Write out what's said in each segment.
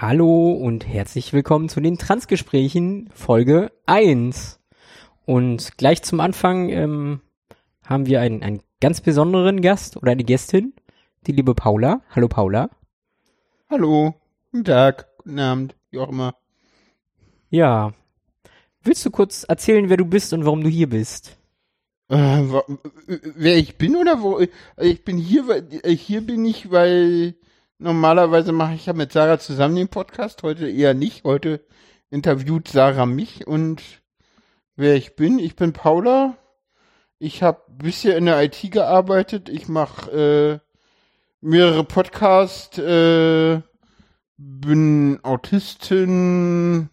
Hallo und herzlich willkommen zu den Transgesprächen Folge 1. Und gleich zum Anfang ähm, haben wir einen, einen ganz besonderen Gast oder eine Gästin, die liebe Paula. Hallo Paula. Hallo, guten Tag, guten Abend, wie auch immer. Ja. Willst du kurz erzählen, wer du bist und warum du hier bist? Äh, wer ich bin oder wo? Ich bin hier, weil äh, hier bin ich, weil normalerweise mache ich ja mit Sarah zusammen den Podcast, heute eher nicht. Heute interviewt Sarah mich und wer ich bin, ich bin Paula. Ich habe bisher in der IT gearbeitet. Ich mache äh, mehrere Podcasts, äh, bin Autistin,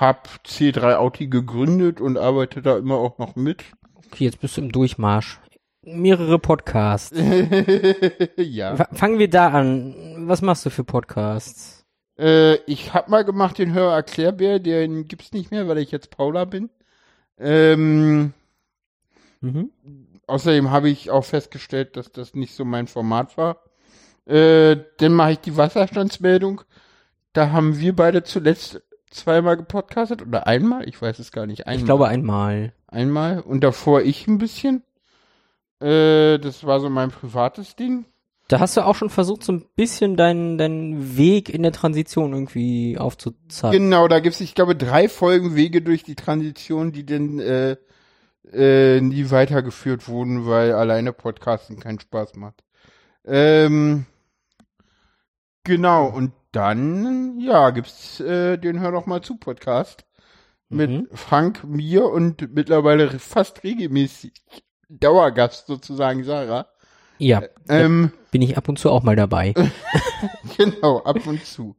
hab C3 Auti gegründet und arbeite da immer auch noch mit. Okay, jetzt bist du im Durchmarsch. Mehrere Podcasts. ja. F fangen wir da an. Was machst du für Podcasts? Äh, ich hab mal gemacht den Hör Erklärbär, den gibt's nicht mehr, weil ich jetzt Paula bin. Ähm, Mhm. außerdem habe ich auch festgestellt, dass das nicht so mein Format war. Äh, dann mache ich die Wasserstandsmeldung. Da haben wir beide zuletzt zweimal gepodcastet oder einmal, ich weiß es gar nicht. Einmal. Ich glaube einmal. einmal und davor ich ein bisschen. Äh, das war so mein privates Ding. Da hast du auch schon versucht, so ein bisschen deinen, deinen Weg in der Transition irgendwie aufzuzeigen. Genau, da gibt's, ich glaube, drei Folgen Wege durch die Transition, die dann äh, äh, nie weitergeführt wurden, weil alleine Podcasten keinen Spaß macht. Ähm, genau, und dann, ja, gibt's äh, den Hör doch mal zu Podcast mit Mhm. Frank, mir und mittlerweile fast regelmäßig Dauergast sozusagen Sarah. Ja, Ähm, bin ich ab und zu auch mal dabei. Genau, ab und zu.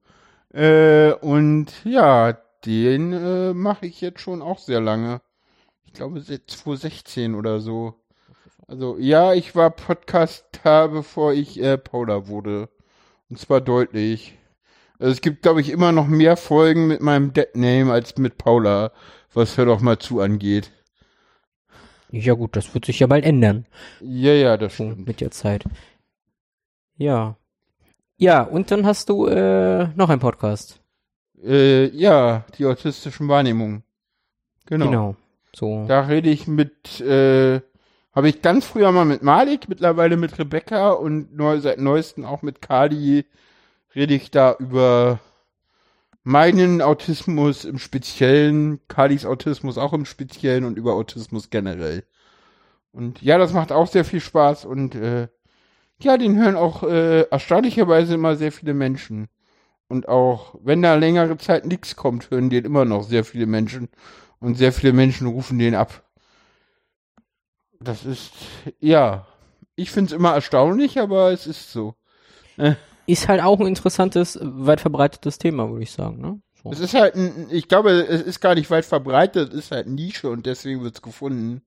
Äh, und ja, den äh, mache ich jetzt schon auch sehr lange. Ich glaube seit 2016 oder so. Also ja, ich war Podcaster, bevor ich äh, Paula wurde. Und zwar deutlich. Also, es gibt, glaube ich, immer noch mehr Folgen mit meinem Deadname als mit Paula, was hör doch mal zu angeht. Ja gut, das wird sich ja bald ändern. Ja, ja, das So, stimmt. mit der Zeit. Ja. Ja, und dann hast du äh, noch einen Podcast. Äh, ja, die autistischen Wahrnehmungen. Genau. Genau. So. Da rede ich mit, äh, habe ich ganz früher mal mit Malik, mittlerweile mit Rebecca und neu, seit neuestem auch mit Kali rede ich da über meinen Autismus im Speziellen, Kalis Autismus auch im Speziellen und über Autismus generell. Und ja, das macht auch sehr viel Spaß und äh, ja, den hören auch äh, erstaunlicherweise immer sehr viele Menschen. Und auch wenn da längere Zeit nichts kommt, hören den immer noch sehr viele Menschen. Und sehr viele Menschen rufen den ab. Das ist, ja, ich finde es immer erstaunlich, aber es ist so. Ist halt auch ein interessantes, weit verbreitetes Thema, würde ich sagen, ne? So. Es ist halt, ein, ich glaube, es ist gar nicht weit verbreitet, es ist halt Nische und deswegen wird es gefunden.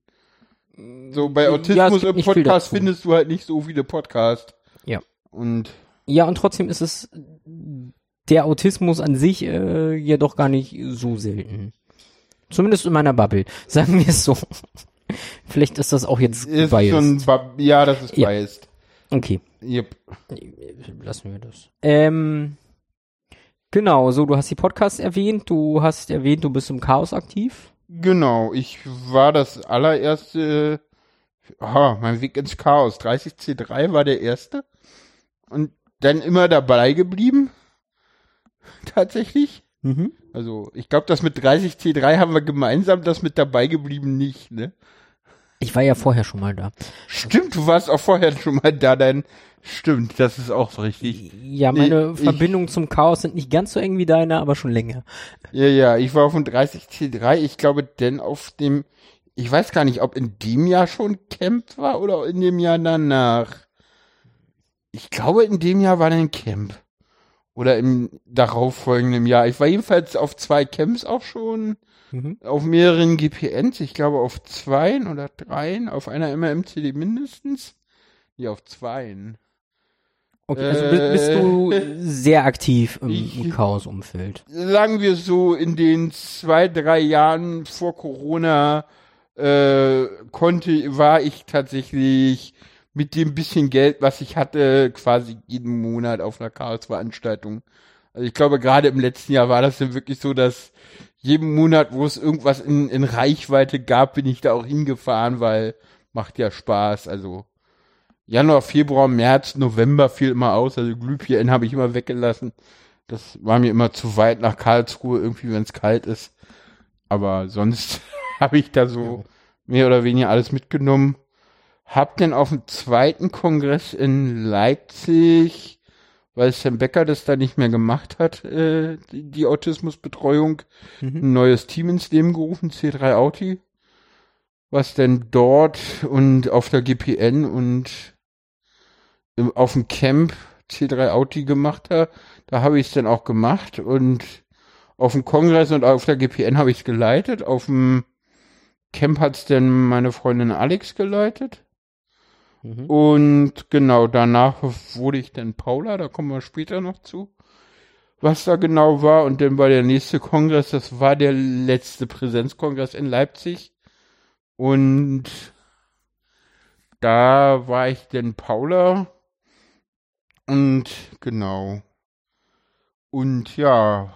So, bei Ja, Autismus gibt im Podcast findest du halt nicht so viele Podcasts. Ja. Und Ja, und trotzdem ist es der Autismus an sich äh, ja doch gar nicht so selten. Zumindest in meiner Bubble. Sagen wir es so. Vielleicht ist das auch jetzt ist biased. schon, ja, das ist Ja. biased. Okay, Yep. lassen wir das. Ähm, genau, so, du hast die Podcasts erwähnt, du hast erwähnt, du bist im Chaos aktiv. Genau, ich war das allererste, ah, mein Weg ins Chaos. 30C3 war der erste. Und dann immer dabei geblieben. Tatsächlich. Mhm. Also, ich glaube, das mit 30C3 haben wir gemeinsam, das mit dabei geblieben nicht, ne? Ich war ja vorher schon mal da. Stimmt, du warst auch vorher schon mal da, dann stimmt, das ist auch richtig. Ja, meine Ich- Verbindungen zum Chaos sind nicht ganz so eng wie deine, aber schon länger. Ja, ja, ich war auf dem 30C3, ich glaube, denn auf dem, ich weiß gar nicht, ob in dem Jahr schon Camp war oder in dem Jahr danach. Ich glaube, in dem Jahr war ein Camp. Oder im darauffolgenden Jahr. Ich war jedenfalls auf zwei Camps auch schon, Mhm. auf mehreren GPNs, ich glaube auf zweien oder dreien, auf einer immer MCD mindestens. Ja, auf zweien. Okay, also bi- bist du sehr aktiv im Chaos-Umfeld. sagen wir so, in den zwei, drei Jahren vor Corona äh, konnte, war ich tatsächlich mit dem bisschen Geld, was ich hatte, quasi jeden Monat auf einer Chaos-Veranstaltung. Also ich glaube, gerade im letzten Jahr war das dann wirklich so, dass jeden Monat, wo es irgendwas in, in Reichweite gab, bin ich da auch hingefahren, weil macht ja Spaß. Also Januar, Februar, März, November fiel immer aus. Also Glühbirnen habe ich immer weggelassen. Das war mir immer zu weit nach Karlsruhe, irgendwie, wenn es kalt ist. Aber sonst habe ich da so mehr oder weniger alles mitgenommen. Hab denn auf dem zweiten Kongress in Leipzig, weil Sam Becker das da nicht mehr gemacht hat, äh, die, Autismusbetreuung, Mhm. ein neues Team ins Leben gerufen, C3 Auti, was denn dort und auf der GPN und im, auf dem Camp C3 Auti gemacht hat. Da habe ich es dann auch gemacht und auf dem Kongress und auf der GPN habe ich es geleitet. Auf dem Camp hat es dann meine Freundin Alex geleitet. Mhm. Und genau danach wurde ich dann Paula, da kommen wir später noch zu, was da genau war. Und dann war der nächste Kongress, das war der letzte Präsenzkongress in Leipzig. Und da war ich dann Paula. Und genau. Und ja.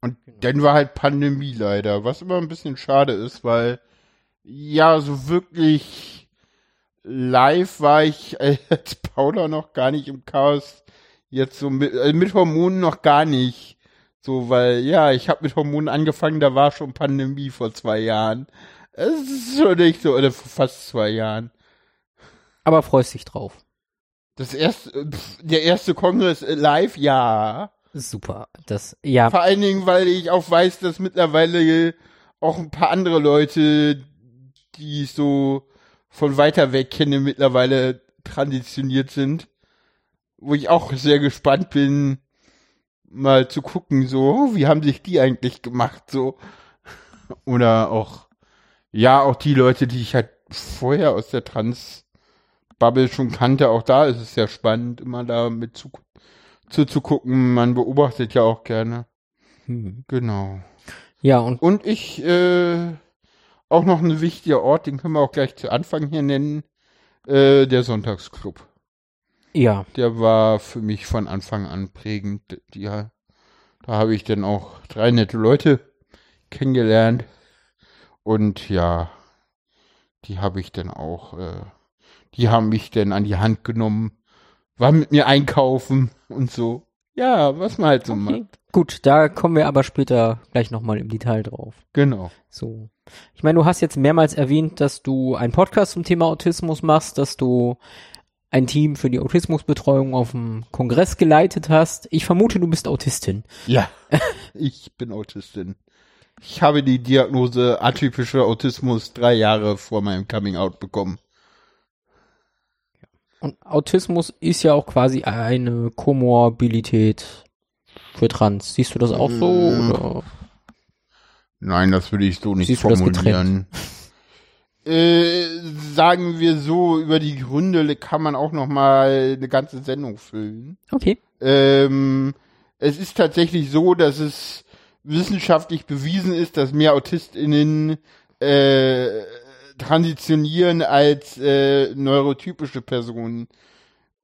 Und dann war halt Pandemie leider, was immer ein bisschen schade ist, weil ja, so wirklich live war ich als Paula noch gar nicht im Chaos. Jetzt so mit, äh, mit Hormonen noch gar nicht. So, weil, ja, ich habe mit Hormonen angefangen, da war schon Pandemie vor zwei Jahren. Es ist schon nicht so, oder vor fast zwei Jahren. Aber freust dich drauf. Das erste, äh, der erste Kongress äh, live, ja. Super. Das, ja, Vor allen Dingen, weil ich auch weiß, dass mittlerweile auch ein paar andere Leute, die so von weiter weg kenne, mittlerweile transitioniert sind. Wo ich auch sehr gespannt bin, mal zu gucken, so, wie haben sich die eigentlich gemacht, so. Oder auch, ja, auch die Leute, die ich halt vorher aus der Trans-Bubble schon kannte, auch da ist es sehr spannend, immer da mit zu, zuzugucken. Man beobachtet ja auch gerne. hm. Genau. ja, und Und ich, äh, auch noch ein wichtiger Ort, den können wir auch gleich zu Anfang hier nennen, äh, der Sonntagsclub. ja, Der war für mich von Anfang an prägend. Die, da habe ich dann auch drei nette Leute kennengelernt. Und ja, die habe ich dann auch, äh, die haben mich dann an die Hand genommen, waren mit mir einkaufen und so. Ja, was man halt so okay. macht. Gut, da kommen wir aber später gleich nochmal im Detail drauf. Genau. So. Ich meine, du hast jetzt mehrmals erwähnt, dass du einen Podcast zum Thema Autismus machst, dass du ein Team für die Autismusbetreuung auf dem Kongress geleitet hast. Ich vermute, du bist Autistin. Ja, ich bin Autistin. Ich habe die Diagnose atypischer Autismus drei Jahre vor meinem Coming Out bekommen. Und Autismus ist ja auch quasi eine Komorbidität für Trans. Siehst du das auch so? Mm. Oder? Nein, das würde ich so nicht Siehst formulieren. Äh, sagen wir so, über die Gründe kann man auch noch mal eine ganze Sendung füllen. Okay. Ähm, es ist tatsächlich so, dass es wissenschaftlich bewiesen ist, dass mehr AutistInnen äh, transitionieren als äh, neurotypische Personen.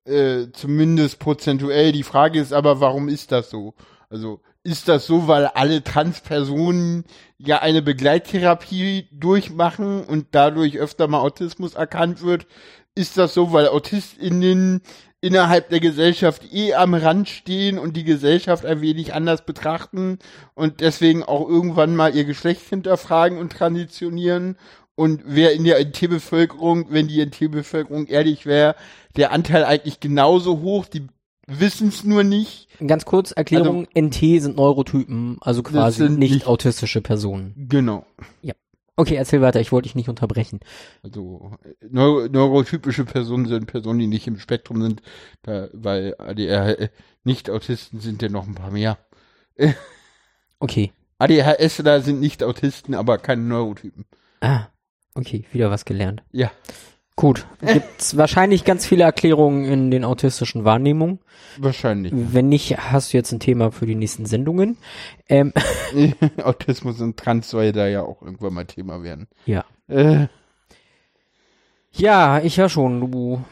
Äh, zumindest prozentuell. Die Frage ist aber, warum ist das so? Also ist das so, weil alle Transpersonen ja eine Begleittherapie durchmachen und dadurch öfter mal Autismus erkannt wird? Ist das so, weil AutistInnen innerhalb der Gesellschaft eh am Rand stehen und die Gesellschaft ein wenig anders betrachten und deswegen auch irgendwann mal ihr Geschlecht hinterfragen und transitionieren? Und wer in der NT-Bevölkerung, wenn die NT-Bevölkerung ehrlich wäre, der Anteil eigentlich genauso hoch, die wissen es nur nicht. Ganz kurz, Erklärung, NT sind Neurotypen, also quasi nicht, nicht- autistische Personen. Genau. Okay, erzähl weiter, ich wollte dich nicht unterbrechen. Also äh, neuro neurotypische Personen sind Personen, die nicht im Spektrum sind, da, weil ADR nicht Autisten sind ja noch ein paar mehr. Okay. ADHSler sind nicht Autisten, aber keine Neurotypen. Ah, okay, wieder was gelernt. Ja. Gut, gibt's wahrscheinlich ganz viele Erklärungen in den autistischen Wahrnehmungen. Wahrscheinlich. Wenn nicht, hast du jetzt ein Thema für die nächsten Sendungen. Ähm, Autismus und Trans soll ja da ja auch irgendwann mal Thema werden. ja. Äh, Ja, ich ja schon. Du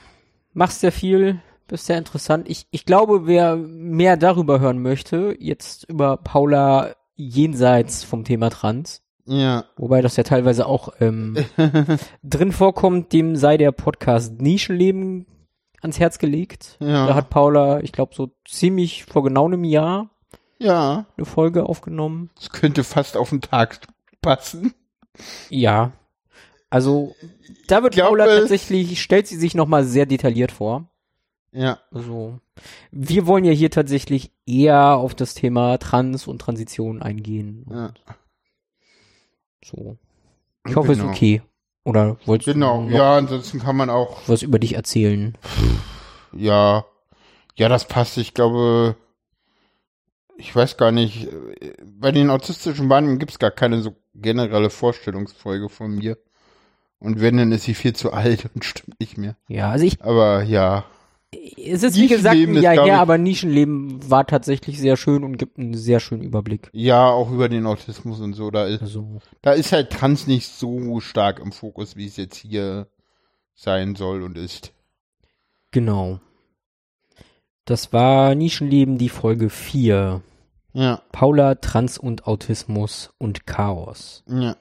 machst sehr viel, Das ist sehr interessant. Ich, ich glaube, wer mehr darüber hören möchte, jetzt über Paula jenseits vom Thema Trans, Ja. wobei das ja teilweise auch ähm, drin vorkommt, dem sei der Podcast Nischenleben ans Herz gelegt. Ja. Da hat Paula, ich glaube, so ziemlich vor genau einem Jahr Ja. eine Folge aufgenommen. Das könnte fast auf den Tag passen. Ja. Also, da wird Ich glaube, Paula es- tatsächlich, stellt sie sich nochmal sehr detailliert vor. Ja. Also, wir wollen ja hier tatsächlich eher auf das Thema Trans und Transition eingehen. Ja. So. Ich hoffe, es Genau. ist okay. Oder wolltest Genau. du noch Ja, ansonsten kann man auch was über dich erzählen? Ja, ja, das passt. Ich glaube, ich weiß gar nicht, bei den autistischen Wahrnehmungen gibt es gar keine so generelle Vorstellungsfolge von mir. Und wenn, dann ist sie viel zu alt und stimmt nicht mehr. Ja, also ich, Aber ja, es ist wie gesagt ein Jahr her, aber Nischenleben war tatsächlich sehr schön und gibt einen sehr schönen Überblick. ja, auch über den Autismus und so, da ist, Also, da ist halt Trans nicht so stark im Fokus, wie es jetzt hier sein soll und ist. genau. Das war Nischenleben, die Folge 4. Ja, Paula, Trans und Autismus und Chaos. ja,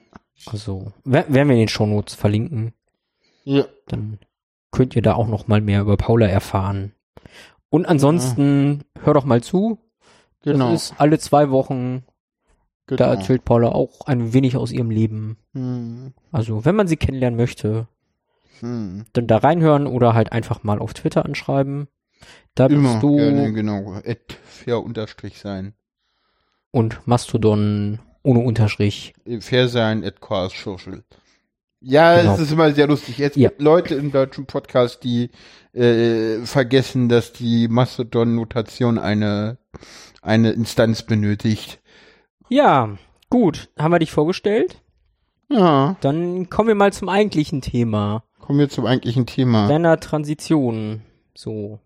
Also, wer- werden wir in den Shownotes verlinken. ja, dann könnt ihr da auch noch mal mehr über Paula erfahren. Und ansonsten hör doch mal zu. genau. Das ist alle zwei Wochen. genau. Da erzählt Paula auch ein wenig aus ihrem Leben. Hm, Also, wenn man sie kennenlernen möchte, hm. dann da reinhören oder halt einfach mal auf Twitter anschreiben. Da bist Immer du gerne, genau. Et fair unterstrich sein. und Mastodon ohne Unterstrich. Fair sein at Chaos Social. Ja, Genau. es ist immer sehr lustig. Jetzt Ja. gibt Leute im deutschen Podcast, die äh, vergessen, dass die Mastodon-Notation eine, eine Instanz benötigt. Ja, gut. Haben wir dich vorgestellt? Ja, Dann kommen wir mal zum eigentlichen Thema. kommen wir zum eigentlichen Thema. Deiner Transition. So.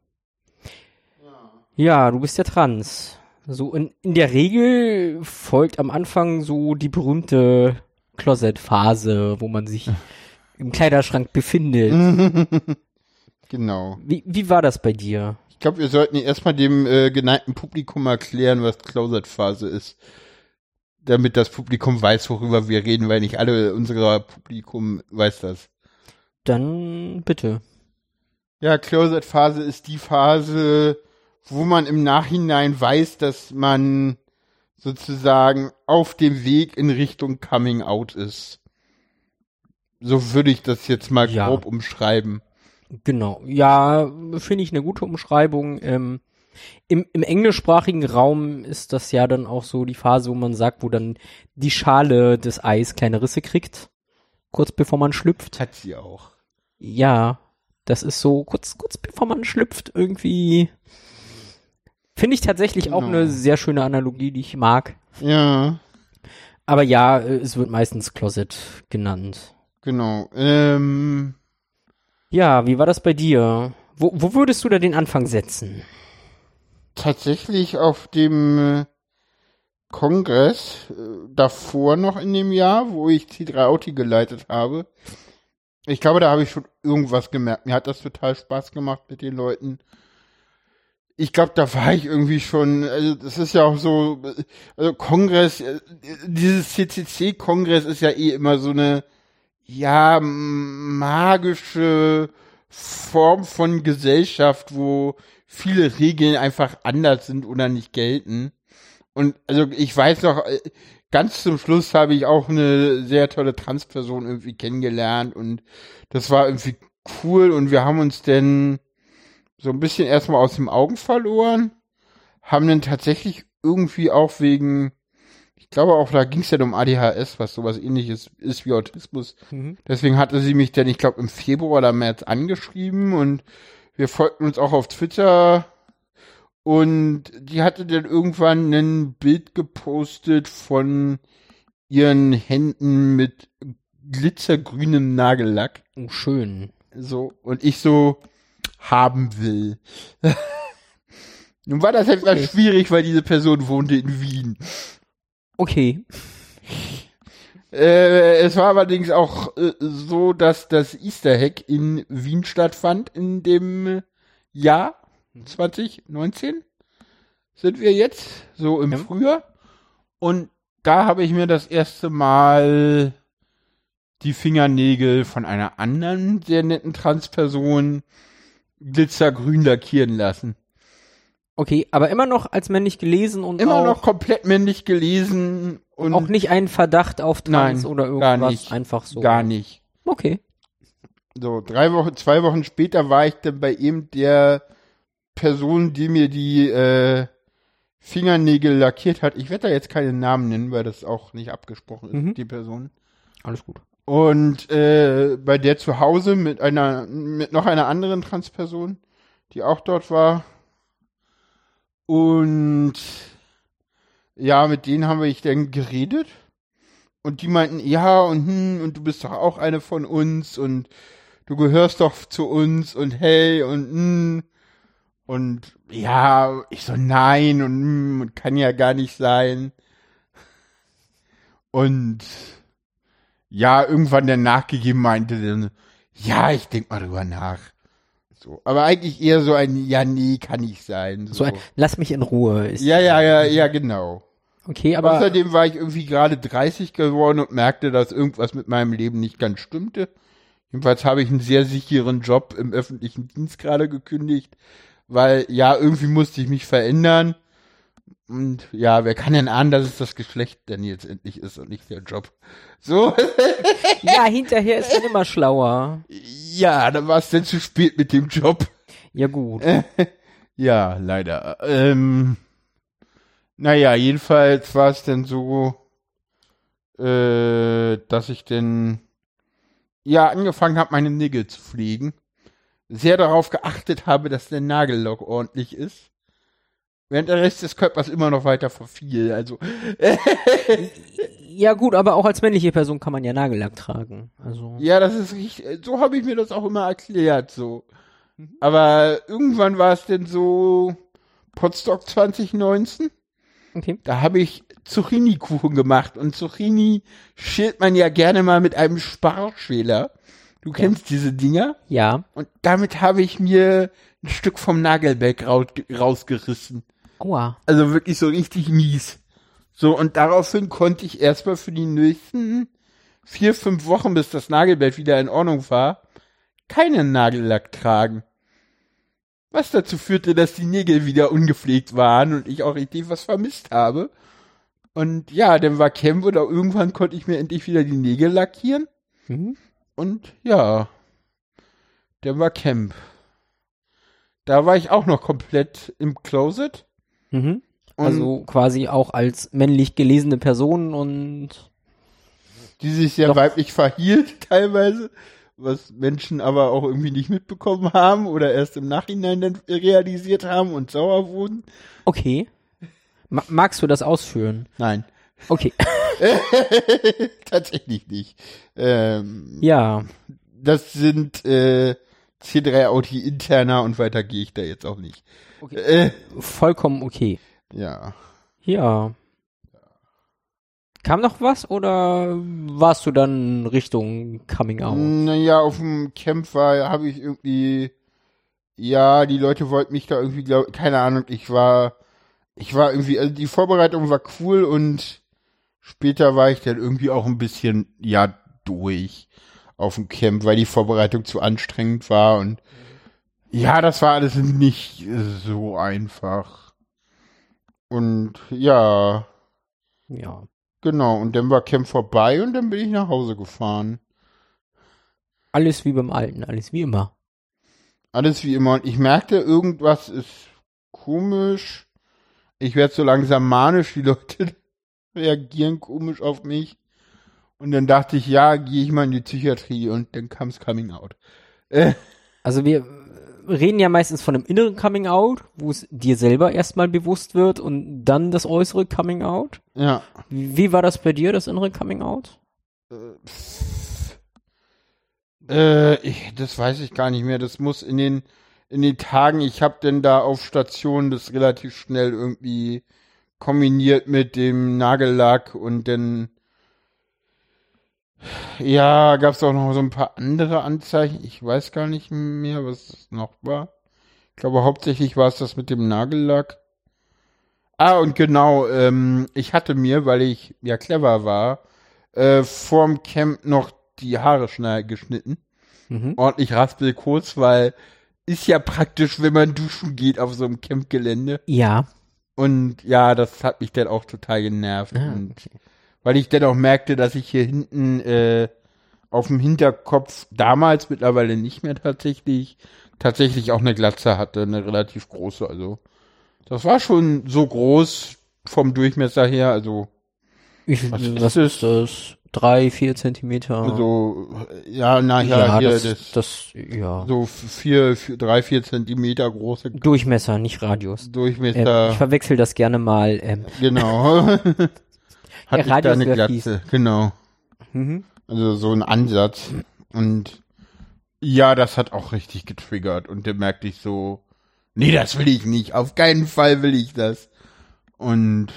Ja, du bist ja trans. So, in, in der Regel folgt am Anfang so die berühmte Closet-Phase, wo man sich im Kleiderschrank befindet. genau. Wie, wie war das bei dir? Ich glaube, wir sollten erstmal dem äh, geneigten Publikum erklären, was Closet-Phase ist. Damit das Publikum weiß, worüber wir reden, weil nicht alle unserer Publikum weiß das. Dann bitte. Ja, Closet-Phase ist die Phase, wo man im Nachhinein weiß, dass man sozusagen auf dem Weg in Richtung Coming Out ist. So würde ich das jetzt mal Ja. grob umschreiben. Genau. Ja, finde ich eine gute Umschreibung. Ähm, im, Im englischsprachigen Raum ist das ja dann auch so die Phase, wo man sagt, wo dann die Schale des Eis kleine Risse kriegt. Kurz bevor man schlüpft. Hat sie auch. Ja, das ist so kurz, kurz bevor man schlüpft irgendwie. Finde ich tatsächlich auch Genau. eine sehr schöne Analogie, die ich mag. Ja, Aber ja, äh, es wird meistens Closet genannt. genau. Ähm, Ja, wie war das bei dir? Wo, wo würdest du da den Anfang setzen? tatsächlich auf dem äh, Kongress äh, davor noch in dem Jahr, wo ich C3 Auti geleitet habe. Ich glaube, da habe ich schon irgendwas gemerkt. Mir hat das total Spaß gemacht mit den Leuten. Ich glaube, da war ich irgendwie schon, also das ist ja auch so, also Kongress, äh, dieses CCC-Kongress ist ja eh immer so eine, ja, magische Form von Gesellschaft, wo viele Regeln einfach anders sind oder nicht gelten. Und also ich weiß noch, äh, ganz zum Schluss habe ich auch eine sehr tolle Transperson irgendwie kennengelernt und das war irgendwie cool und wir haben uns dann so ein bisschen erstmal aus den Augen verloren, haben dann tatsächlich irgendwie auch wegen, ich glaube auch da ging es ja um ADHS, was sowas ähnliches ist wie Autismus, Deswegen hatte sie mich dann, ich glaube, im Februar oder März angeschrieben und wir folgten uns auch auf Twitter und die hatte dann irgendwann ein Bild gepostet von ihren Händen mit glitzergrünem Nagellack. Oh, schön. So, und ich so haben will. Nun war das etwas Okay. schwierig, weil diese Person wohnte in Wien. Okay. Äh, es war allerdings auch äh, so, dass das Easter Hack in Wien stattfand in dem Jahr. 2019 sind wir jetzt, so im Ja. Frühjahr. Und da habe ich mir das erste Mal die Fingernägel von einer anderen sehr netten Transperson glitzergrün lackieren lassen. Okay, aber immer noch als männlich gelesen und Immer noch komplett männlich gelesen und auch nicht einen Verdacht auf Trans Nein, oder gar irgendwas, nicht. einfach so. gar nicht. Okay. So, drei Wochen, zwei Wochen später war ich dann bei eben der Person, die mir die äh, Fingernägel lackiert hat. Ich werde da jetzt keinen Namen nennen, weil das auch nicht abgesprochen ist, Mhm. die Person. Alles gut. Und äh, bei der zu Hause mit einer, mit noch einer anderen Transperson, die auch dort war. Und ja, mit denen haben wir ich dann geredet. Und die meinten, ja, und hm, und du bist doch auch eine von uns und du gehörst doch zu uns und hey und hm. Und ja, ich so, nein und, hm, und kann ja gar nicht sein. Und ja, irgendwann dann nachgegeben meinte dann, ja, ich denk mal drüber nach. So, aber eigentlich eher so ein, ja, nee, kann nicht sein. So. So ein, lass mich in Ruhe. Ist, ja, ja, ja, ja, genau. Okay, aber Außerdem war ich irgendwie gerade 30 geworden und merkte, dass irgendwas mit meinem Leben nicht ganz stimmte. Jedenfalls habe ich einen sehr sicheren Job im öffentlichen Dienst gerade gekündigt, weil ja, irgendwie musste ich mich verändern. Und ja, wer kann denn ahnen, dass es das Geschlecht denn jetzt endlich ist und nicht der Job? So, ja, hinterher ist man immer schlauer. ja, dann war es denn zu spät mit dem Job. Ja gut. Ja, leider. Ähm, naja, jedenfalls war es dann so, äh, dass ich dann ja angefangen habe, meine Nägel zu pflegen. Sehr darauf geachtet habe, dass der Nagellack ordentlich ist. Während der Rest des Körpers immer noch weiter verfiel. Also, Ja gut, aber auch als männliche Person kann man ja Nagellack tragen. Also ja, das ist richtig. So habe ich mir das auch immer erklärt, so. Aber irgendwann war es denn so Potsdok 2019. okay. Da habe ich Zucchini-Kuchen gemacht und Zucchini schält man ja gerne mal mit einem Sparschäler. Du kennst diese Dinger? Ja. Und damit habe ich mir ein Stück vom Nagelbeck raus, rausgerissen. Aua. Also wirklich so richtig mies. So, und daraufhin konnte ich erstmal für die nächsten vier, fünf Wochen, bis das Nagelbett wieder in Ordnung war, keinen Nagellack tragen. Was dazu führte, dass die Nägel wieder ungepflegt waren und ich auch richtig was vermisst habe. Und ja, dann war Camp oder irgendwann konnte ich mir endlich wieder die Nägel lackieren. Mhm. Und ja, dann war Camp. Da war ich auch noch komplett im Closet. Mhm. Also quasi auch als männlich gelesene Person und die sich sehr Doch. weiblich verhielt teilweise, was Menschen aber auch irgendwie nicht mitbekommen haben oder erst im Nachhinein dann realisiert haben und sauer wurden. okay. Ma magst du das ausführen? Nein, Okay. tatsächlich nicht. Ähm, Ja. das sind äh, C3 Audi interner und weiter gehe ich da jetzt auch nicht. Okay. Äh, Vollkommen okay. ja. Ja. Kam noch was oder warst du dann Richtung Coming Out? Naja, auf dem Camp war, habe ich irgendwie, ja, die Leute wollten mich da irgendwie, glaub, keine Ahnung, ich war, ich war irgendwie, also die Vorbereitung war cool und später war ich dann irgendwie auch ein bisschen, ja, durch auf dem Camp, weil die Vorbereitung zu anstrengend war und ja, das war alles nicht so einfach. Und ja, Ja. genau, und dann war Camp vorbei und dann bin ich nach Hause gefahren. Alles wie beim Alten, alles wie immer. Alles wie immer. Und ich merkte, irgendwas ist komisch. Ich werde so langsam manisch. Die Leute reagieren komisch auf mich. Und dann dachte ich, ja, gehe ich mal in die Psychiatrie. Und dann kam's Coming Out. Äh, Also wir reden ja meistens von einem inneren Coming Out, wo es dir selber erstmal bewusst wird und dann das äußere Coming Out. ja. Wie war das bei dir, das innere Coming Out? Äh, ich, das weiß ich gar nicht mehr. Das muss in den in den Tagen, ich habe denn da auf Station das relativ schnell irgendwie kombiniert mit dem Nagellack und dann ja, gab's auch noch so ein paar andere Anzeichen. Ich weiß gar nicht mehr, was es noch war. Ich glaube, hauptsächlich war es das mit dem Nagellack. Ah, und genau, ähm, ich hatte mir, weil ich ja clever war, äh, vorm Camp noch die Haare schnell geschnitten. Mhm. Ordentlich raspelkurz, weil ist ja praktisch, wenn man duschen geht auf so einem Campgelände. Ja. Und ja, das hat mich dann auch total genervt. Ah, und okay. Weil ich dann auch merkte, dass ich hier hinten äh, auf dem Hinterkopf damals mittlerweile nicht mehr tatsächlich tatsächlich auch eine Glatze hatte, eine relativ große. Also das war schon so groß vom Durchmesser her, also Ich, Was was, ist das? Drei, vier Zentimeter. also ja, nachher ja, hier das, das, das, ja. so vier, vier, drei, vier Zentimeter große Durchmesser, nicht Radius. Durchmesser. Äh, ich verwechsel das gerne mal. Ähm, genau. Hatte ich Radius da eine Glatze, genau. mhm. Also so ein Ansatz. Und ja, das hat auch richtig getriggert. Und dann merkte ich so, nee, das will ich nicht. Auf keinen Fall will ich das. Und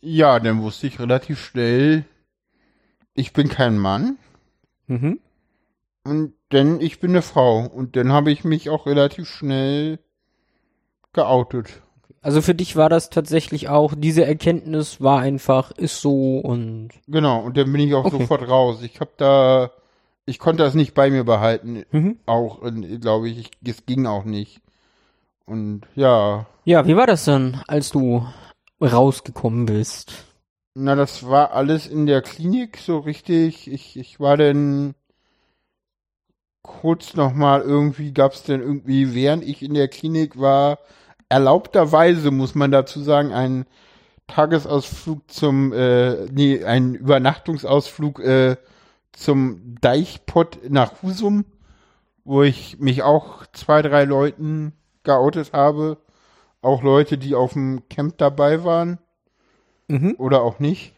ja, dann wusste ich relativ schnell, ich bin kein Mann. Mhm. Und denn ich bin eine Frau. Und dann habe ich mich auch relativ schnell geoutet. Also für dich war das tatsächlich auch, diese Erkenntnis war einfach, ist so und Genau, und dann bin ich auch Okay. sofort raus. Ich habe da, ich konnte das nicht bei mir behalten. mhm. auch, glaube ich, es ging auch nicht. Und ja, Ja, wie war das dann, als du rausgekommen bist? na, das war alles in der Klinik so richtig. Ich, ich war dann kurz nochmal irgendwie, gab es denn irgendwie, während ich in der Klinik war, erlaubterweise, muss man dazu sagen, einen Tagesausflug zum, äh, nee, einen Übernachtungsausflug äh, zum Deichpott nach Husum, wo ich mich auch zwei, drei Leuten geoutet habe. Auch Leute, die auf dem Camp dabei waren Mhm. oder auch nicht.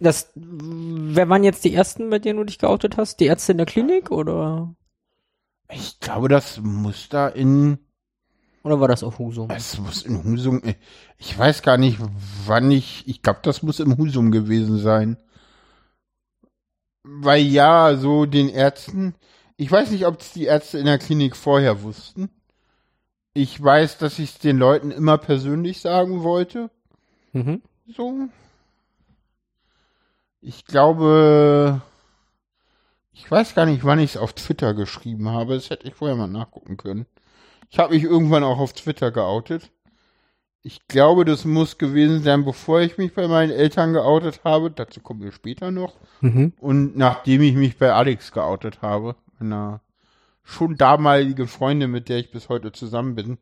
Das, wer waren jetzt die ersten, bei denen du dich geoutet hast? Die Ärzte in der Klinik oder, Ich glaube, das muss da in, oder war das auf Husum? es muss in Husum, ich weiß gar nicht, wann ich, ich glaube, das muss im Husum gewesen sein. Weil ja, so den Ärzten, ich weiß nicht, ob es die Ärzte in der Klinik vorher wussten. Ich weiß, dass ich es den Leuten immer persönlich sagen wollte. Mhm. So. Ich glaube, ich weiß gar nicht, wann ich es auf Twitter geschrieben habe. Das hätte ich vorher mal nachgucken können. Ich habe mich irgendwann auch auf Twitter geoutet. Ich glaube, das muss gewesen sein, bevor ich mich bei meinen Eltern geoutet habe. Dazu kommen wir später noch. Mhm. Und nachdem ich mich bei Alex geoutet habe, meiner schon damalige Freundin, mit der ich bis heute zusammen bin.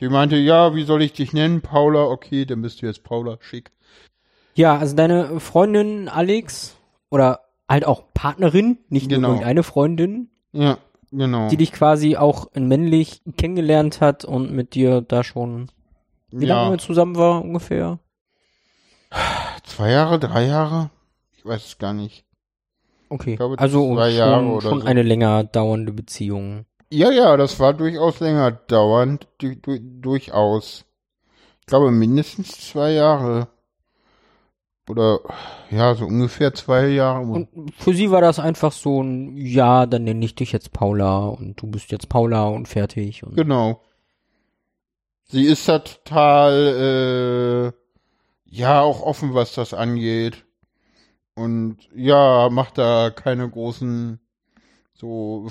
Die meinte, ja, wie soll ich dich nennen? Paula, okay, dann bist du jetzt Paula, schick. Ja, also deine Freundin Alex oder halt auch Partnerin, nicht Genau. nur irgendeine Freundin, Ja, genau. die dich quasi auch in männlich kennengelernt hat und mit dir da schon wie ja, lange zusammen war ungefähr? zwei Jahre, drei Jahre? Ich weiß es gar nicht. Okay, glaube, also schon, schon so. eine länger dauernde Beziehung. Ja, ja, das war durchaus länger dauernd, du, du, durchaus. Ich glaube mindestens zwei Jahre. Oder, ja, so ungefähr zwei Jahre. Und für sie war das einfach so ein, ja, dann nenne ich dich jetzt Paula und du bist jetzt Paula und fertig. Und Genau. Sie ist da total, äh, ja, auch offen, was das angeht. Und ja, macht da keine großen, so,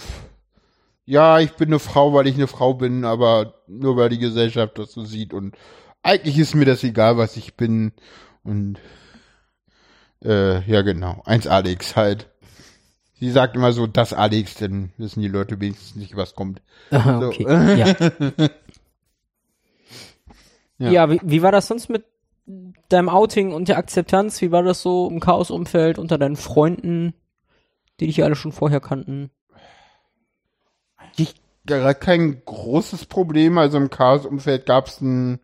ja, ich bin eine Frau, weil ich eine Frau bin, aber nur weil die Gesellschaft das so sieht. Und eigentlich ist mir das egal, was ich bin. Und, äh, ja, genau. Eins Alex halt. Sie sagt immer so, das Alex, dann wissen die Leute wenigstens nicht, was kommt. Aha, So. okay. Ja. Ja. ja, wie, wie war das sonst mit deinem Outing und der Akzeptanz? Wie war das so im Chaosumfeld unter deinen Freunden, die dich alle schon vorher kannten? eigentlich gar kein großes Problem. Also im Chaos-Umfeld gab es ein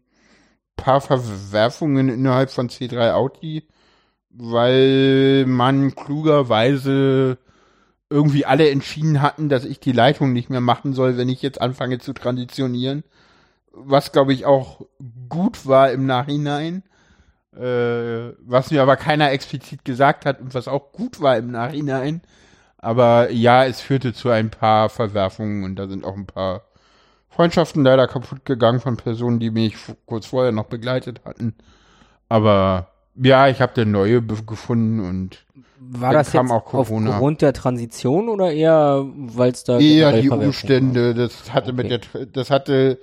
paar Verwerfungen innerhalb von C3 Audi, weil man klugerweise irgendwie alle entschieden hatten, dass ich die Leitung nicht mehr machen soll, wenn ich jetzt anfange zu transitionieren. Was, glaube ich, auch gut war im Nachhinein. Äh, was mir aber keiner explizit gesagt hat und was auch gut war im Nachhinein. Aber ja, es führte zu ein paar Verwerfungen und da sind auch ein paar Freundschaften leider kaputt gegangen von Personen, die mich kurz vorher noch begleitet hatten. Aber ja, ich habe eine neue gefunden und War das kam jetzt auch Corona. aufgrund der Transition oder eher, weil es da eher die Umstände, das hatte mit der, das hatte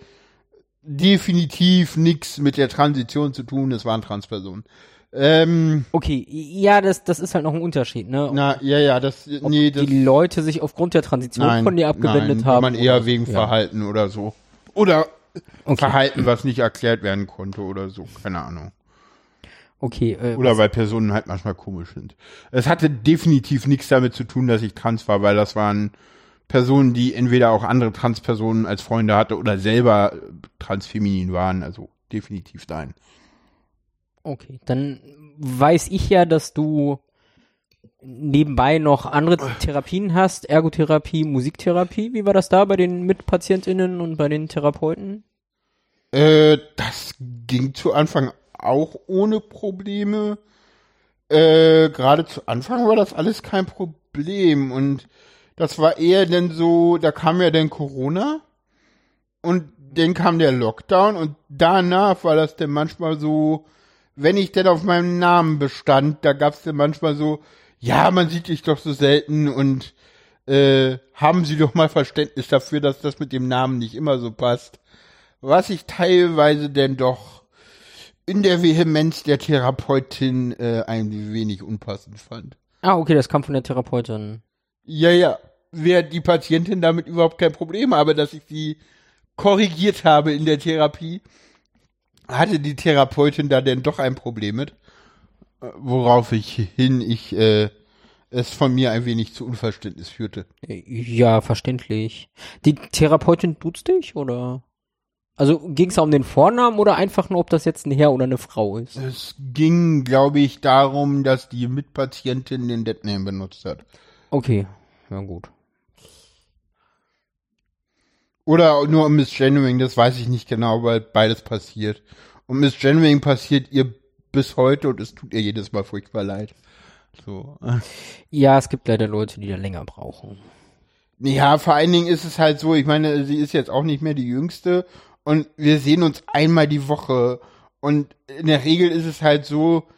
definitiv nichts mit der Transition zu tun, es waren Transpersonen. Ähm, war? Okay, ja, das, das ist halt noch ein Unterschied, ne? na, ja, ja, das, Ob nee, das, die Leute sich aufgrund der Transition nein, von dir abgewendet nein, haben. man eher oder- wegen ja. Verhalten oder so. Oder Okay, Verhalten, was nicht erklärt werden konnte oder so, keine Ahnung. Okay. Äh, Oder weil Personen halt manchmal komisch sind. Es hatte definitiv nichts damit zu tun, dass ich trans war, weil das waren Personen, die entweder auch andere Transpersonen als Freunde hatte oder selber äh, transfeminin waren. Also definitiv nein. Okay, dann weiß ich ja, dass du nebenbei noch andere Therapien hast, Ergotherapie, Musiktherapie. Wie war das da bei den MitpatientInnen und bei den Therapeuten? Äh, das ging zu Anfang auch ohne Probleme. Äh, gerade zu Anfang war das alles kein Problem und das war eher dann so, da kam ja dann Corona und dann kam der Lockdown und danach war das dann manchmal so, wenn ich denn auf meinem Namen bestand, da gab's dann manchmal so, ja, man sieht dich doch so selten und äh, haben Sie doch mal Verständnis dafür, dass das mit dem Namen nicht immer so passt was ich teilweise denn doch in der Vehemenz der Therapeutin äh, ein wenig unpassend fand. Ah, okay, das kam von der Therapeutin. Ja, ja, wäre die Patientin damit überhaupt kein Problem, aber dass ich sie korrigiert habe in der Therapie, hatte die Therapeutin da denn doch ein Problem mit, äh, worauf ich hin ich äh, es von mir ein wenig zu Unverständnis führte. Äh, Ja, verständlich. Die Therapeutin duzt dich oder? Also ging es um den Vornamen oder einfach nur, ob das jetzt ein Herr oder eine Frau ist? Es ging, glaube ich, darum, dass die Mitpatientin den Deadname benutzt hat. Okay, ja gut. Oder nur um Miss Genuine, das weiß ich nicht genau, weil beides passiert. Und Miss Genuine passiert ihr bis heute und es tut ihr jedes Mal furchtbar leid. So. Ja, es gibt leider Leute, die da länger brauchen. Ja, vor allen Dingen ist es halt so, ich meine, sie ist jetzt auch nicht mehr die Jüngste und wir sehen uns einmal die Woche. Und in der Regel ist es halt so,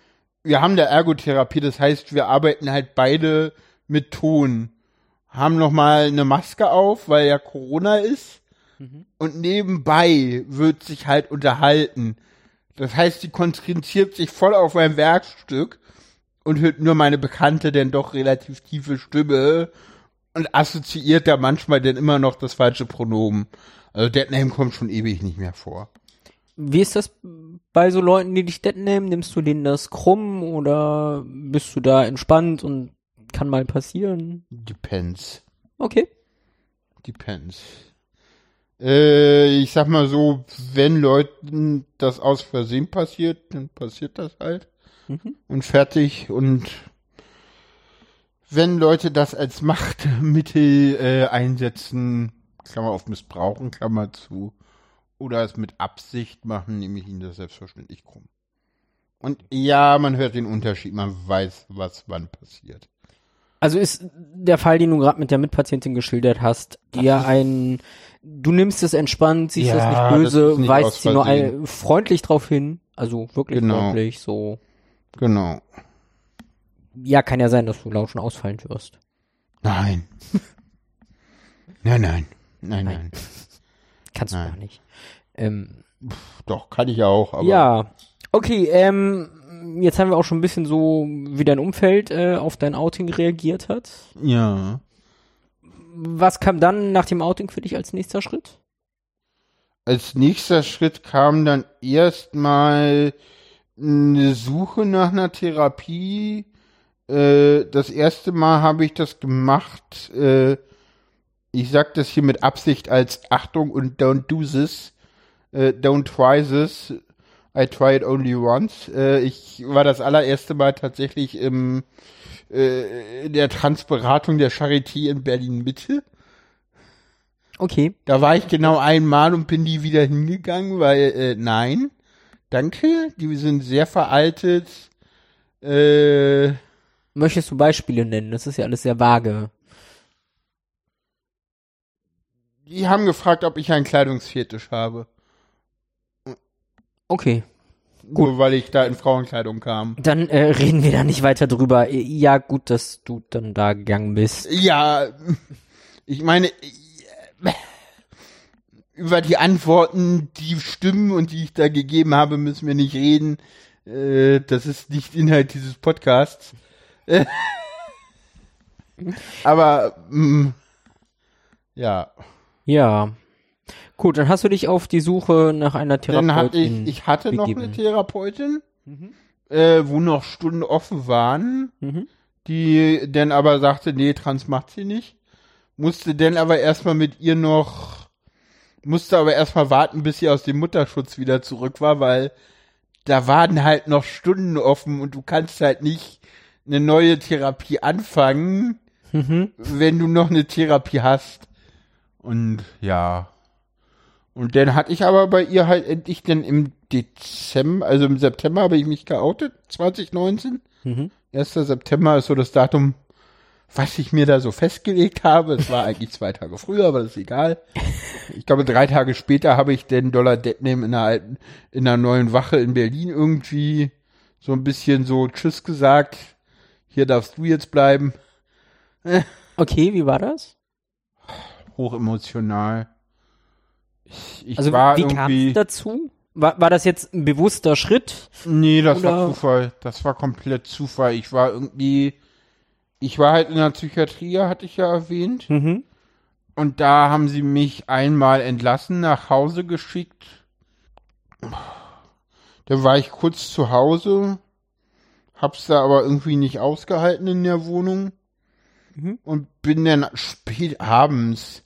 wir haben da Ergotherapie, das heißt, wir arbeiten halt beide mit Ton. Haben nochmal eine Maske auf, weil ja Corona ist. Und nebenbei wird sich halt unterhalten. Das heißt, sie konzentriert sich voll auf mein Werkstück und hört nur meine bekannte, denn doch relativ tiefe Stimme und assoziiert da manchmal dann immer noch das falsche Pronomen. Also Deadname kommt schon ewig nicht mehr vor. Wie ist das bei so Leuten, die dich nehmen? Nimmst du denen das krumm oder bist du da entspannt und kann mal passieren? Depends. Okay. Depends. Äh, ich sag mal so, wenn Leuten das aus Versehen passiert, dann passiert das halt. Mhm. Und fertig. Und wenn Leute das als Machtmittel äh, einsetzen, Klammer auf missbrauchen, Klammer zu, oder es mit Absicht machen, nehme ich ihnen das selbstverständlich krumm. Und ja, man hört den Unterschied, man weiß, was wann passiert. Also ist der Fall, den du gerade mit der Mitpatientin geschildert hast, eher ein, du nimmst es entspannt, siehst Ja, das das nicht böse, nicht weist sie nur ein, freundlich drauf hin, also wirklich Genau. freundlich, so. Genau. Ja, kann ja sein, dass du laut schon ausfallen wirst. Nein. nein, nein. Nein, nein. Kannst du Nein. gar nicht. Ähm, Doch, kann ich auch, aber. ja. Okay, ähm, jetzt haben wir auch schon ein bisschen so, wie dein Umfeld äh, auf dein Outing reagiert hat. Ja. Was kam dann nach dem Outing für dich als nächster Schritt? Als nächster Schritt kam dann erstmal eine Suche nach einer Therapie. Äh, das erste Mal habe ich das gemacht. Äh, ich sag das hier mit Absicht als Achtung und don't do this. Äh, don't try this. I try it only once. Äh, ich war das allererste Mal tatsächlich im, äh, in der Transberatung der Charité in Berlin Mitte. Okay. Da war ich genau einmal und bin nie wieder hingegangen, weil, äh, nein, danke, die sind sehr veraltet. Äh, Möchtest du Beispiele nennen? Das ist ja alles sehr vage. Die haben gefragt, ob ich einen Kleidungsfetisch habe. Okay. Nur weil ich da in Frauenkleidung kam. Dann äh, reden wir da nicht weiter drüber. Ja, gut, dass du dann da gegangen bist. Ja, ich meine, über die Antworten, die stimmen und die ich da gegeben habe, müssen wir nicht reden. Äh, das ist nicht Inhalt dieses Podcasts. Aber, mh, ja. Ja. Gut, dann hast du dich auf die Suche nach einer Dann hatte Therapeutin. ich, ich hatte noch begeben. eine Therapeutin, äh, wo noch Stunden offen waren, Mhm. die dann aber sagte, nee, trans macht sie nicht. Musste dann aber erstmal mit ihr noch, musste aber erstmal warten, bis sie aus dem Mutterschutz wieder zurück war, weil da waren halt noch Stunden offen und du kannst halt nicht eine neue Therapie anfangen, Mhm. wenn du noch eine Therapie hast. Und ja. Und dann hatte ich aber bei ihr halt endlich dann im Dezember, also im September habe ich mich geoutet, 2019. Mhm. 1. September ist so das Datum, was ich mir da so festgelegt habe. Es war eigentlich zwei Tage früher, aber das ist egal. Ich glaube, drei Tage später habe ich den Dollar Deadname in der alten, in der neuen Wache in Berlin irgendwie so ein bisschen so Tschüss gesagt. Hier darfst du jetzt bleiben. Okay, wie war das? Hochemotional. Ich, ich Also war wie kam irgendwie. es dazu? War, war das jetzt ein bewusster Schritt? Nee, das war Oder- Zufall. Das war komplett Zufall. Ich war irgendwie. Ich war halt in der Psychiatrie, hatte ich ja erwähnt. Mhm. Und da haben sie mich einmal entlassen, nach Hause geschickt. Da war ich kurz zu Hause, hab's da aber irgendwie nicht ausgehalten in der Wohnung Mhm. und bin dann spät abends.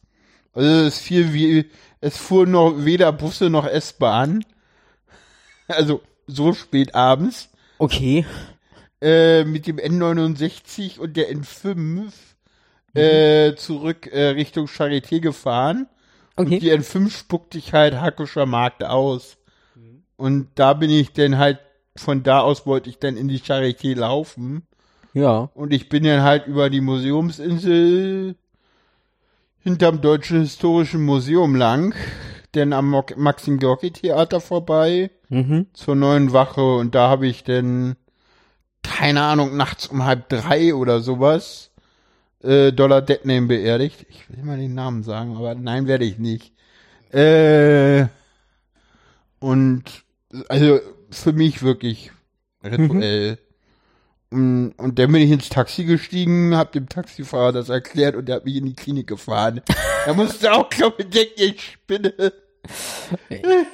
Also es fiel wie, es fuhr noch weder Busse noch S-Bahn. Also so spät abends Okay. äh, mit dem N69 und der N5 äh, zurück äh, Richtung Charité gefahren. Okay. Und die N5 spuckte ich halt Hackischer Markt aus. Und da bin ich dann halt, von da aus wollte ich dann in die Charité laufen. Ja. Und ich bin dann halt über die Museumsinsel hinterm Deutschen Historischen Museum lang, dann am Maxim-Gorki-Theater vorbei Mhm. zur neuen Wache und da habe ich dann, keine Ahnung, nachts um halb drei oder sowas, äh, Dollar Deadname beerdigt. Ich will mal den Namen sagen, aber nein, werde ich nicht. Äh, und, also, für mich wirklich rituell. Und, und dann bin ich ins Taxi gestiegen, hab dem Taxifahrer das erklärt und der hat mich in die Klinik gefahren. Er musste auch, glaube ich, denken, ich spinne.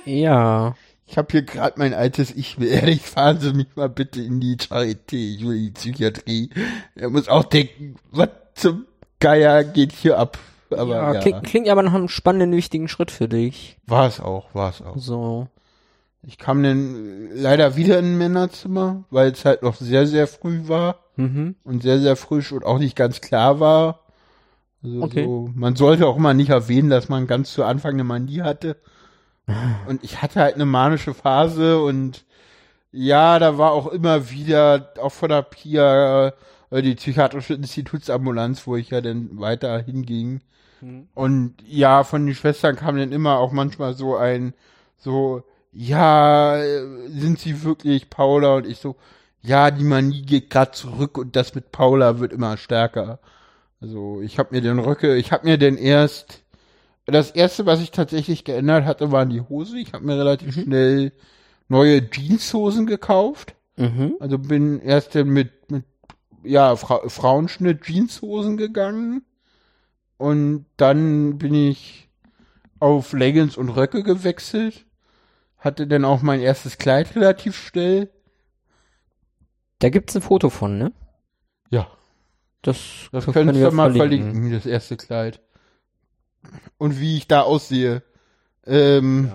Ja. Ich habe hier gerade mein altes Ich beerdigt. Fahren Sie mich mal bitte in die Charité. Ich will in die Psychiatrie. Er muss auch denken, was zum Geier geht hier ab? Aber ja, ja, Klingt, klingt aber nach einem spannenden, wichtigen Schritt für dich. war es auch, war es auch. So. Ich kam dann leider wieder in ein Männerzimmer, weil es halt noch sehr, sehr früh war Mhm. und sehr, sehr frisch und auch nicht ganz klar war. Also Okay. so, man sollte auch mal nicht erwähnen, dass man ganz zu Anfang eine Manie hatte. Und ich hatte halt eine manische Phase und ja, da war auch immer wieder, auch von der PIA, äh, die psychiatrische Institutsambulanz, wo ich ja dann weiter hinging. Und ja, von den Schwestern kam dann immer auch manchmal so ein, so, ja, äh, sind sie wirklich Paula? Und ich so, ja, die Manie geht gerade zurück und das mit Paula wird immer stärker. Also ich habe mir den Röcke, ich habe mir den erst, das erste, was ich tatsächlich geändert hatte, waren die Hose. Ich habe mir relativ schnell neue Jeanshosen gekauft. Mhm. Also bin erst dann mit, mit ja, Fra Frauenschnitt Jeanshosen gegangen. Und dann bin ich auf Leggings und Röcke gewechselt. Hatte dann auch mein erstes Kleid relativ schnell. Da gibt's ein Foto von, ne? Ja. Das, Das können wir mal verlinken, das erste Kleid. Und wie ich da aussehe. Ähm,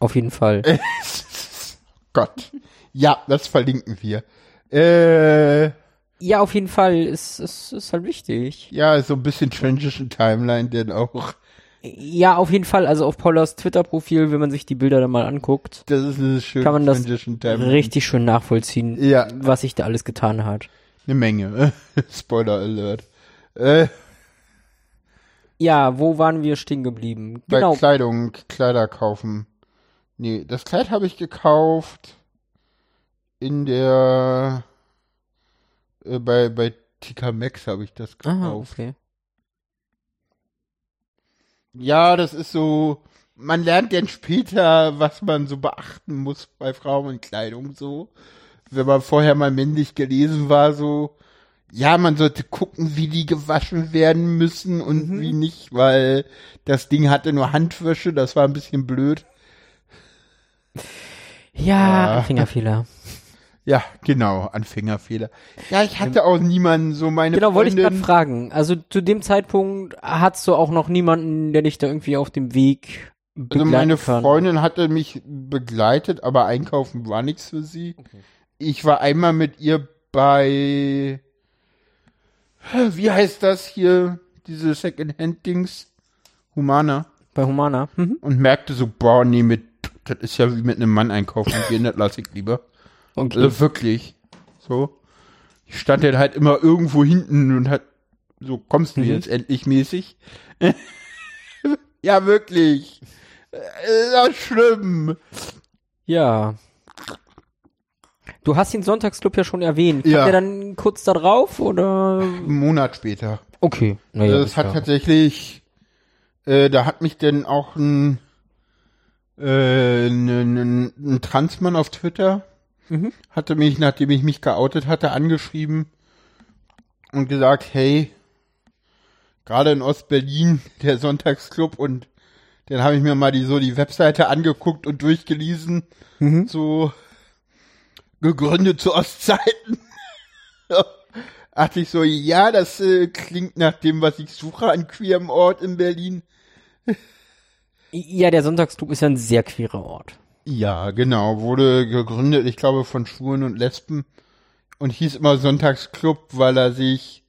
Auf jeden Fall. Gott. Ja, das verlinken wir. Äh, Ja, auf jeden Fall. Ist, ist, ist halt wichtig. ja, so ein bisschen Transition Timeline, denn auch. Ja, auf jeden Fall. Also auf Paulas Twitter-Profil, wenn man sich die Bilder dann mal anguckt, Das ist eine schöne Kann man das richtig schön nachvollziehen, Ja. was sich da alles getan hat. Eine Menge. Spoiler Alert. Äh, Ja, wo waren wir stehen geblieben? Bei Genau. Kleidung, Kleider kaufen. Nee, das Kleid habe ich gekauft in der äh, bei bei TK Maxx habe ich das Aha, gekauft. okay. Ja, das ist so, man lernt dann später, was man so beachten muss bei Frauenkleidung so. Wenn man vorher mal männlich gelesen war, so, ja, man sollte gucken, wie die gewaschen werden müssen und Mhm. wie nicht, weil das Ding hatte nur Handwäsche, das war ein bisschen blöd. Ja, Ja. Fingerfehler. Ja, genau, Anfängerfehler. Ja, ich hatte auch niemanden, so meine Genau, wollte ich gerade Freundin. fragen. Also zu dem Zeitpunkt hattest du auch noch niemanden, der dich da irgendwie auf dem Weg Also begleiten meine kann. Freundin hatte mich begleitet, aber einkaufen war nichts für sie. Ich war einmal mit ihr bei, wie heißt das hier, diese Secondhand-Dings? Humana. Bei Humana. Mhm. Und merkte so, boah, nee, mit, das ist ja wie mit einem Mann einkaufen gehen, das lasse ich lieber. Okay. Also wirklich. So. Ich stand dann halt immer irgendwo hinten und hat, so kommst du Mhm. jetzt endlich mäßig. ja, wirklich. Äh, Das ist schlimm. Ja. Du hast den Sonntagsclub ja schon erwähnt. Ja. Kommt der dann kurz da drauf oder? Einen Monat später. Okay. Naja, das ist hat ja- tatsächlich, äh, da hat mich denn auch ein, äh, ein, ein, ein Transmann auf Twitter, Mhm. hatte mich, nachdem ich mich geoutet hatte, angeschrieben und gesagt, hey, gerade in Ostberlin, der Sonntagsclub und dann habe ich mir mal die so die Webseite angeguckt und durchgelesen, Mhm. so gegründet zu Ostzeiten. Dachte ich so, ja, das äh, klingt nach dem, was ich suche an queerem Ort in Berlin. Ja, der Sonntagsclub ist ja ein sehr queerer Ort. Ja, genau, wurde gegründet, ich glaube, von Schwulen und Lesben und hieß immer Sonntagsclub, weil er sich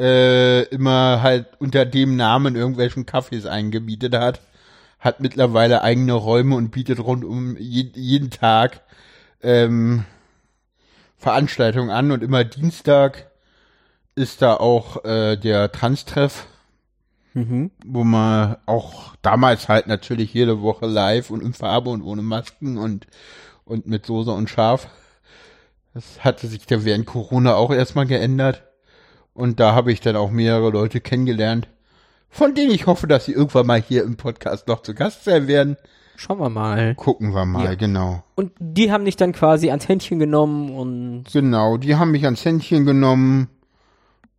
äh, immer halt unter dem Namen irgendwelchen Cafés eingemietet hat. Hat mittlerweile eigene Räume und bietet rund um je, jeden Tag ähm, Veranstaltungen an und immer Dienstag ist da auch äh, der Trans-Treff Mhm. wo man auch damals halt natürlich jede Woche live und in Farbe und ohne Masken und, und mit Soße und Schaf. Das hatte sich ja während Corona auch erstmal geändert. Und da habe ich dann auch mehrere Leute kennengelernt, von denen ich hoffe, dass sie irgendwann mal hier im Podcast noch zu Gast sein werden. Schauen wir mal. Gucken wir mal, Ja. genau. Und die haben dich dann quasi ans Händchen genommen und Genau, die haben mich ans Händchen genommen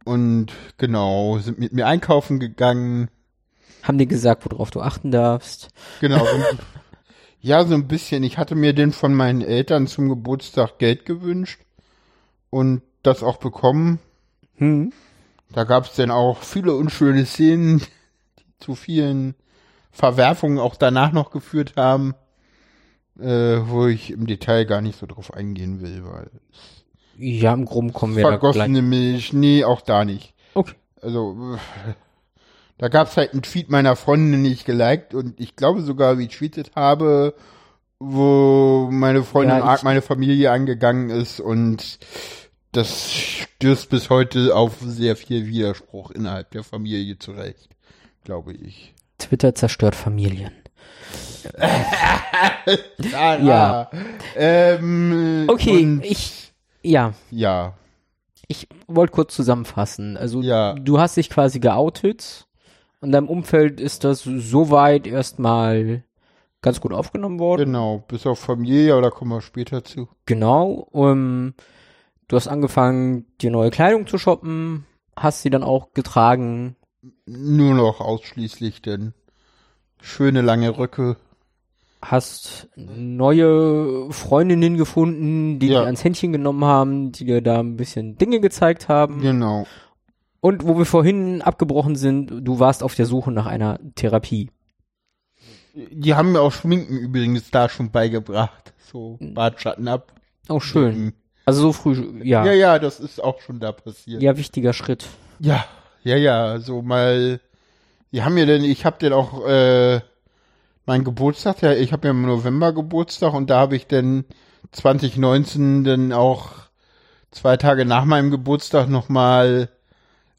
und genau, sind mit mir einkaufen gegangen. haben dir gesagt, worauf du achten darfst. Genau. ja, so ein bisschen. Ich hatte mir denn von meinen Eltern zum Geburtstag Geld gewünscht und das auch bekommen. Hm. Da gab es dann auch viele unschöne Szenen, die zu vielen Verwerfungen auch danach noch geführt haben, äh, wo ich im Detail gar nicht so drauf eingehen will, weil Ja, im Groben kommen wir da gleich. vergossene Milch, nee, auch da nicht. Okay. Also, da gab es halt einen Tweet meiner Freundin, den ich geliked und ich glaube sogar retweetet habe, wo meine Freundin Ja, ich- arg meine Familie angegangen ist und das stößt bis heute auf sehr viel Widerspruch innerhalb der Familie zurecht, glaube ich. Twitter zerstört Familien. Ja. Ähm, Okay, ich, ja, Ja, ich wollte kurz zusammenfassen. Also, Ja. du hast dich quasi geoutet und deinem Umfeld ist das soweit erstmal ganz gut aufgenommen worden. genau. Bis auf Familie, aber da kommen wir später zu. Genau. Um, du hast angefangen, dir neue Kleidung zu shoppen, hast sie dann auch getragen. Nur noch ausschließlich denn schöne lange Röcke. Hast neue Freundinnen gefunden, die Ja. dir ans Händchen genommen haben, die dir da ein bisschen Dinge gezeigt haben. Genau. Und wo wir vorhin abgebrochen sind, du warst auf der Suche nach einer Therapie. Die haben mir auch Schminken übrigens da schon beigebracht. So Bartschatten ab. Oh, schön. Also so früh, ja. Ja, Ja, ja, das ist auch schon da passiert. wichtiger Schritt. Ja, ja, ja, so mal. Die haben mir denn, ich hab denn auch äh, mein Geburtstag, ja, ich habe ja im November Geburtstag und da habe ich dann 2019 dann auch zwei Tage nach meinem Geburtstag nochmal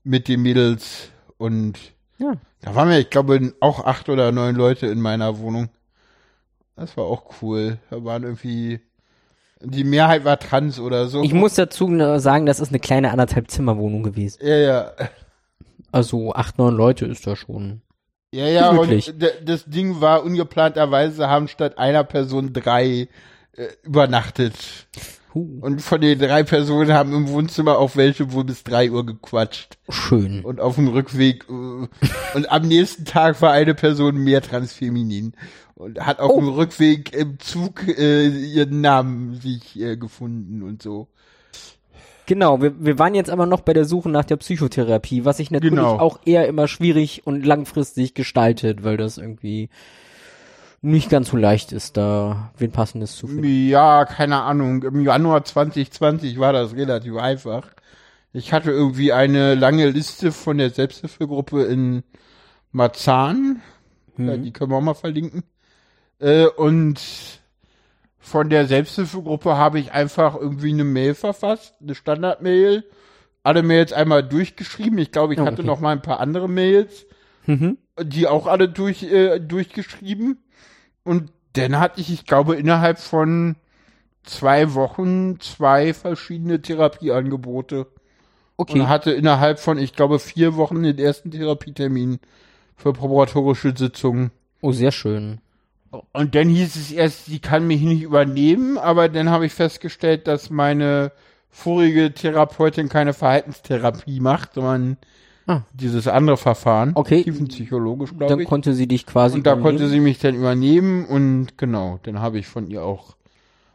mit den Mädels und Ja. Da waren wir, ich glaube, auch acht oder neun Leute in meiner Wohnung. Das war auch cool. Da waren irgendwie, die Mehrheit war trans oder so. Ich muss dazu sagen, das ist eine kleine anderthalb Zimmerwohnung gewesen. ja, ja. Also acht, neun Leute ist da schon. Ja, ja, und das Ding war ungeplanterweise haben statt einer Person drei äh, übernachtet. Huh, Und von den drei Personen haben im Wohnzimmer auch welche wohl bis drei Uhr gequatscht. schön. Und auf dem Rückweg, äh, und am nächsten Tag war eine Person mehr transfeminin. Und hat auf Oh. dem Rückweg im Zug äh, ihren Namen sich äh, gefunden und so. Genau, wir, wir waren jetzt aber noch bei der Suche nach der Psychotherapie, was sich natürlich Genau. auch eher immer schwierig und langfristig gestaltet, weil das irgendwie nicht ganz so leicht ist, da wen passendes zu finden. Ja, keine Ahnung. Im Januar 2020 war das relativ einfach. Ich hatte irgendwie eine lange Liste von der Selbsthilfegruppe in Marzahn. Ja, die können wir auch mal verlinken. Äh, und von der Selbsthilfegruppe habe ich einfach irgendwie eine Mail verfasst, eine Standardmail. Alle Mails einmal durchgeschrieben. Ich glaube, ich Oh, hatte okay. noch mal ein paar andere Mails Mhm. die auch alle durch, äh, durchgeschrieben. Und dann hatte ich, ich glaube, innerhalb von zwei Wochen zwei verschiedene Therapieangebote. Okay. Und hatte innerhalb von, ich glaube, vier Wochen den ersten Therapietermin für probatorisch Sitzungen. Oh, sehr schön. Und dann hieß es erst, sie kann mich nicht übernehmen, aber dann habe ich festgestellt, dass meine vorige Therapeutin keine Verhaltenstherapie macht, sondern Ah. dieses andere Verfahren. Okay. Tiefenpsychologisch, Dann glaube ich. konnte sie dich quasi Und da übernehmen. konnte sie mich dann übernehmen und genau, dann habe ich von ihr auch,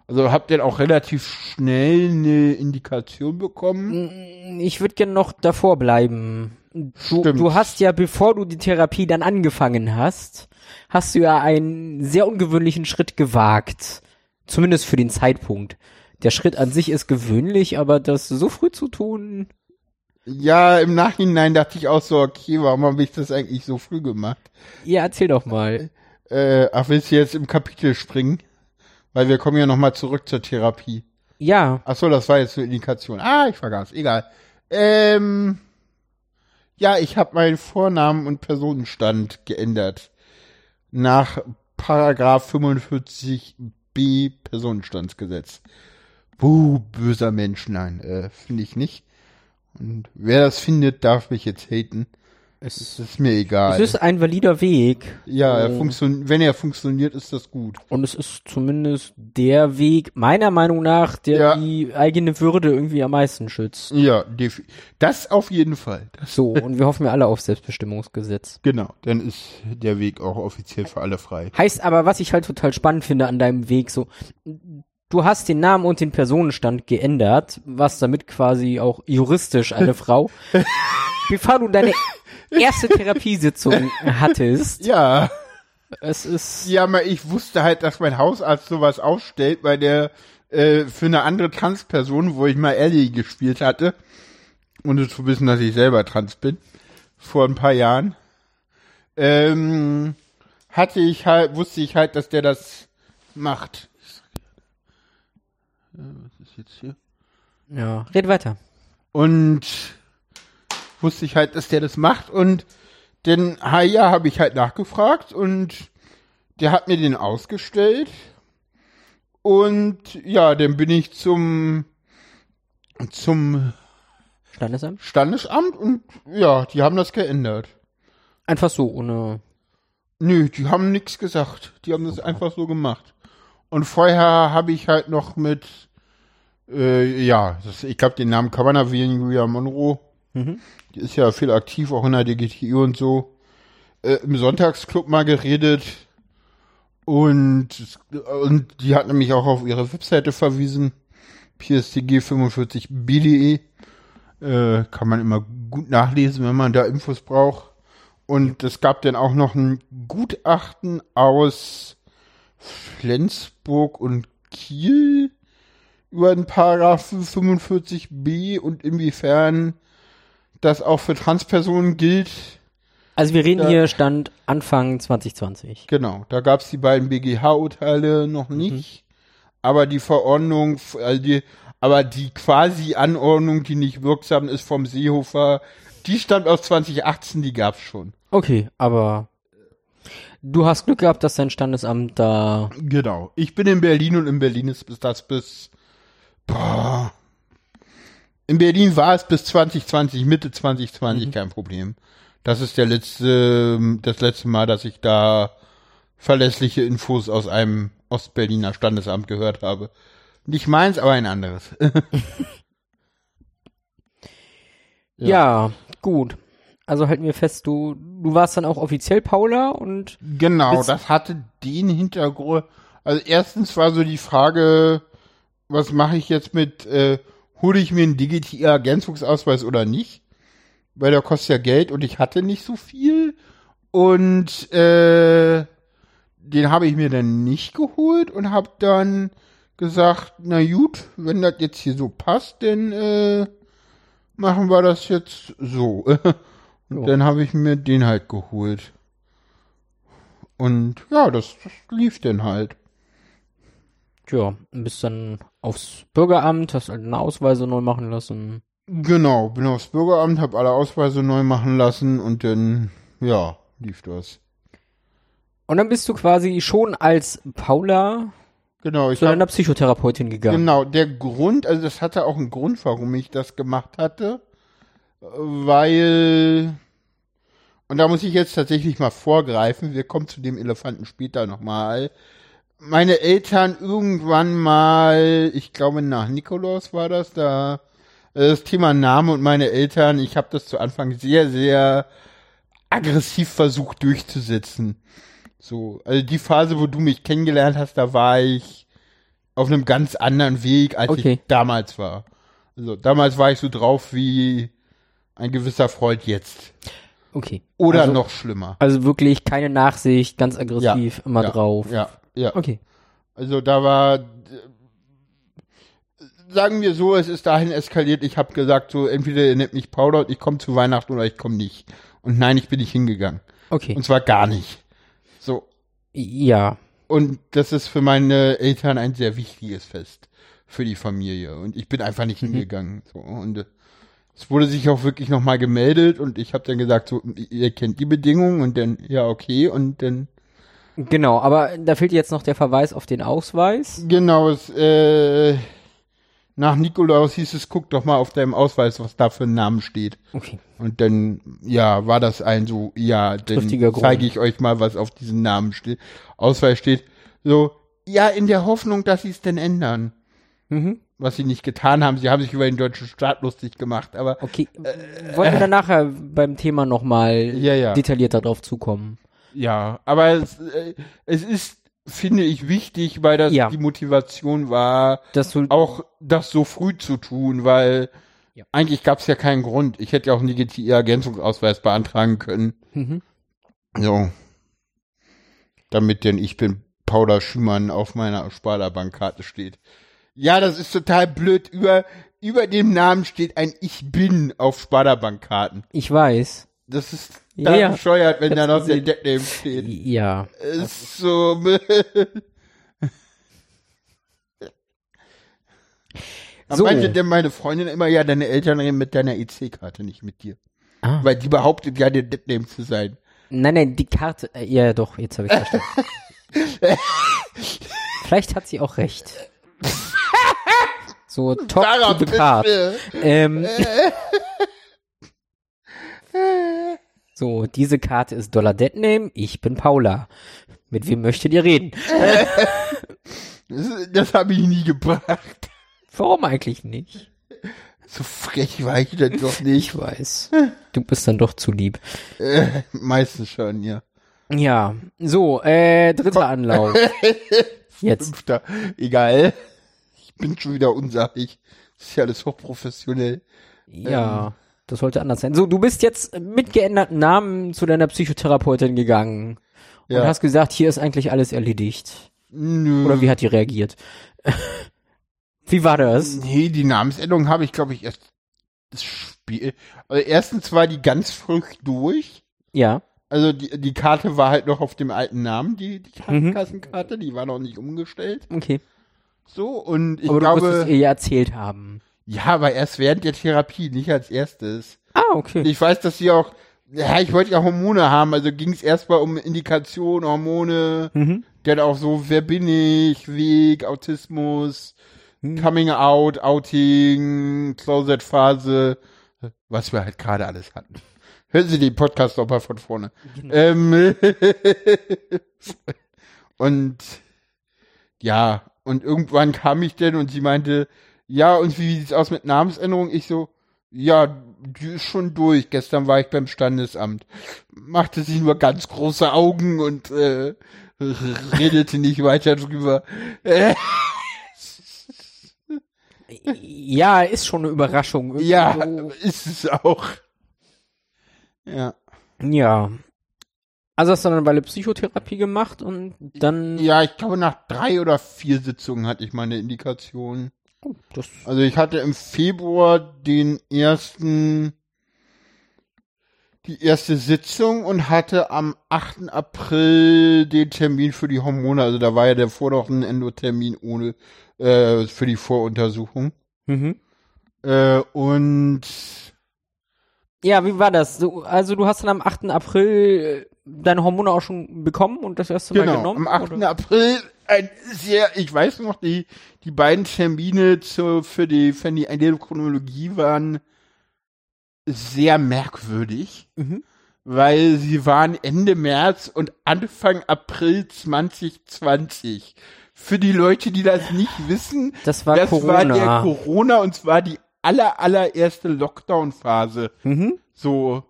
also hab dann auch relativ schnell eine Indikation bekommen. Ich würde gerne noch davor bleiben. Du, du hast ja, bevor du die Therapie dann angefangen hast, hast du ja einen sehr ungewöhnlichen Schritt gewagt. Zumindest für den Zeitpunkt. Der Schritt an sich ist gewöhnlich, aber das so früh zu tun, Ja, im Nachhinein dachte ich auch so, okay, warum habe ich das eigentlich so früh gemacht? ja, erzähl doch mal. Äh, ach, willst du jetzt im Kapitel springen? Weil wir kommen ja nochmal zurück zur Therapie. Ja, Ach so, das war jetzt eine Indikation. Ah, ich vergaß, egal. Ähm, ja, ich habe meinen Vornamen und Personenstand geändert. Nach Paragraph 45b Personenstandsgesetz. Buh, böser Mensch, nein, äh, finde ich nicht. Und wer das findet, darf mich jetzt haten. Es, Das ist mir egal. es ist ein valider Weg. ja, er funktion wenn er funktioniert, ist das gut. Und es ist zumindest der Weg, meiner Meinung nach, der Ja. die eigene Würde irgendwie am meisten schützt. Ja, das auf jeden Fall. Das, So, und wir hoffen ja alle auf Selbstbestimmungsgesetz. genau, dann ist der Weg auch offiziell für alle frei. Heißt aber, was ich halt total spannend finde an deinem Weg, so, du hast den Namen und den Personenstand geändert, was damit quasi auch juristisch eine Frau, bevor du deine erste Therapiesitzung hattest. Ja, Es ist, ja, aber ich wusste halt, dass mein Hausarzt sowas aufstellt, weil der äh, für eine andere Transperson, wo ich mal Ellie gespielt hatte, ohne zu wissen, dass ich selber trans bin, vor ein paar Jahren, ähm, hatte ich halt, wusste ich halt, dass der das macht. Äh, Was ist jetzt hier? ja, red weiter. Und wusste ich halt, dass der das macht. Und den Haya habe ich halt nachgefragt und der hat mir den ausgestellt. Und ja, dann bin ich zum, zum Standesamt? Standesamt und ja, die haben das geändert. Einfach so, ohne, Nö, die haben nichts gesagt. Die haben das einfach so gemacht. Und vorher habe ich halt noch mit, äh, ja, das, ich glaube, den Namen kann man erwähnen, Julia Monroe. Mhm. Die ist ja viel aktiv, auch in der DGTI und so. Äh, Im Sonntagsclub mal geredet. Und, und die hat nämlich auch auf ihre Webseite verwiesen. pstg45b.de. Äh, kann man immer gut nachlesen, wenn man da Infos braucht. Und es gab dann auch noch ein Gutachten aus Flensburg und Kiel über den Paragraphen 45b und inwiefern das auch für Transpersonen gilt. also wir reden Ja. hier Stand Anfang 2020. Genau, da gab es die beiden BGH-Urteile noch nicht. Aber die Verordnung, also die, aber die quasi Anordnung, die nicht wirksam ist vom Seehofer, Die stammt aus 2018, die gab's schon. Okay, aber du hast Glück gehabt, dass dein Standesamt da. Genau. Ich bin in Berlin und in Berlin ist das bis. Boah. In Berlin war es bis 2020, Mitte 2020 kein Problem. Das ist der letzte, das letzte Mal, dass ich da verlässliche Infos aus einem Ostberliner Standesamt gehört habe. Nicht meins, aber ein anderes. Ja. gut. Also halten wir fest, du, du warst dann auch offiziell Paula und Genau, das hatte den Hintergrund. Also erstens war so die Frage, was mache ich jetzt mit, äh, hole ich mir einen Digital-Ergänzungsausweis oder nicht? Weil der kostet ja Geld und ich hatte nicht so viel. Und äh, den habe ich mir dann nicht geholt und habe dann gesagt, na gut, wenn das jetzt hier so passt, dann äh, machen wir das jetzt so. Und Jo. dann habe ich mir den halt geholt. Und ja, das, das lief dann halt. ja, bist dann aufs Bürgeramt, hast halt eine Ausweise neu machen lassen. Genau, bin aufs Bürgeramt, habe alle Ausweise neu machen lassen und dann, ja, lief das. Und dann bist du quasi schon als Paula Genau, ich zu hab, deiner Psychotherapeutin gegangen. genau, der Grund, also das hatte auch einen Grund, warum ich das gemacht hatte, weil, und da muss ich jetzt tatsächlich mal vorgreifen, wir kommen zu dem Elefanten später nochmal. Meine Eltern irgendwann mal, ich glaube nach Nikolaus war das, da äh, das Thema Name und meine Eltern, ich habe das zu Anfang sehr, sehr aggressiv versucht durchzusetzen. So, also die Phase, wo du mich kennengelernt hast, da war ich auf einem ganz anderen Weg, als Okay. ich damals war. Also damals war ich so drauf wie ein gewisser Freund jetzt. Okay. Oder also, noch schlimmer. Also wirklich keine Nachsicht, ganz aggressiv, immer ja, drauf. Ja, ja. Okay. Also da war, sagen wir so, es ist dahin eskaliert. Ich habe gesagt, so entweder ihr nennt mich und ich komme zu Weihnachten oder ich komme nicht. Und nein, ich bin nicht hingegangen. Okay. Und zwar gar nicht. So. ja. Und das ist für meine Eltern ein sehr wichtiges Fest für die Familie. Und ich bin einfach nicht Mhm. hingegangen. So. Und äh, es wurde sich auch wirklich nochmal gemeldet und ich habe dann gesagt, so, ihr kennt die Bedingungen und dann, ja, okay. Und dann Genau, aber da fehlt jetzt noch der Verweis auf den Ausweis. Genau, es, äh, nach Nikolaus hieß es, guck doch mal auf deinem Ausweis, was da für ein Name steht. Okay. Und dann, ja, war das ein so, ja, dann zeige ich euch mal, was auf diesem Namen steht. Ausweis steht so, ja, in der Hoffnung, dass sie es denn ändern. Mhm. Was sie nicht getan haben. Sie haben sich über den deutschen Staat lustig gemacht, aber Okay. Wollen wir dann nachher beim Thema nochmal Ja, ja. detaillierter drauf zukommen? Ja, aber es, äh, es ist, finde ich, wichtig, weil das Ja. die Motivation war, Dass du auch das so früh zu tun, weil Ja. eigentlich gab es ja keinen Grund. Ich hätte ja auch einen Ergänzungsausweis beantragen können. Mhm. So. Damit denn ich bin Paula Schümann auf meiner Sparda-Bankkarte steht. Ja, das ist total blöd. Über, über dem Namen steht ein Ich bin auf Sparda-Bankkarten. Ich weiß. Das ist Ja, da ja. bescheuert, wenn da noch der gesehen. Deadname steht. Ja. Ist so. So. meinte denn meine Freundin immer, ja, deine Eltern reden mit deiner EC-Karte, nicht mit dir. Ah. Weil die behauptet ja, der Deadname zu sein. Nein, nein, die Karte. Äh, ja, doch, jetzt habe ich verstanden. Vielleicht hat sie auch recht. So, top Sarah, to the card. Ähm, so, diese Karte ist Dollar Deadname, ich bin Paula. Mit wem möchtet ihr reden? Das, das habe ich nie gebracht. Warum eigentlich nicht? So frech war ich dann doch nicht. Ich weiß. Du bist dann doch zu lieb. Äh, meistens schon, ja. Ja, so, äh, dritter Anlauf. Jetzt. Fünfter. Egal. Ich bin schon wieder unsachlich. Das ist ja alles hochprofessionell. Ja, das sollte anders sein. So, du bist jetzt mit geänderten Namen zu deiner Psychotherapeutin gegangen und Ja. hast gesagt, hier ist eigentlich alles erledigt. Nö. Oder wie hat die reagiert? wie war das? Nee, die Namensänderung habe ich, glaube ich, erst das Spiel. Also erstens war die ganz frisch durch. Ja. Also die, die Karte war halt noch auf dem alten Namen, die, die Mhm. Krankenkassenkarte, die war noch nicht umgestellt. Okay. So, und ich Aber du musst glaube, es ihr ja erzählt haben. Ja, aber erst während der Therapie, nicht als erstes. Ah, okay. Ich weiß, dass sie auch, ja, ich wollte ja Hormone haben, also ging es erstmal um Indikation, Hormone, Mhm. dann auch so, wer bin ich, Weg, Autismus, Hm. Coming Out, Outing, Closet-Phase, was wir halt gerade alles hatten. Hören Sie den Podcast doch mal von vorne. Genau. Ähm, und ja, und irgendwann kam ich denn und sie meinte, ja, und wie sieht's aus mit Namensänderung? Ich so, ja, die ist schon durch. Gestern war ich beim Standesamt. Machte sie nur ganz große Augen und äh, redete nicht weiter drüber. Ja, ist schon eine Überraschung. Irgendwie ja, So, ist es auch. Ja. ja. Also hast du dann eine Weile Psychotherapie gemacht und dann. Ja, ich glaube, nach drei oder vier Sitzungen hatte ich meine Indikation. Das, Also ich hatte im Februar den ersten, die erste Sitzung und hatte am 8. April den Termin für die Hormone. Also da war ja der vor noch ein Endotermin ohne, äh, für die Voruntersuchung. mhm. Äh, und Ja, wie war das? Du, also du hast dann am 8. April äh, deine Hormone auch schon bekommen und das erste Mal genau, genommen? am 8. oder? April ein sehr, ich weiß noch, die, die beiden Termine zu, für die, für die Endokrinologie waren sehr merkwürdig. Mhm. weil sie waren Ende März und Anfang April 2020. Für die Leute, die das nicht wissen, Das war das Corona. war der Corona und zwar die aller, allererste Lockdown-Phase. mhm. So.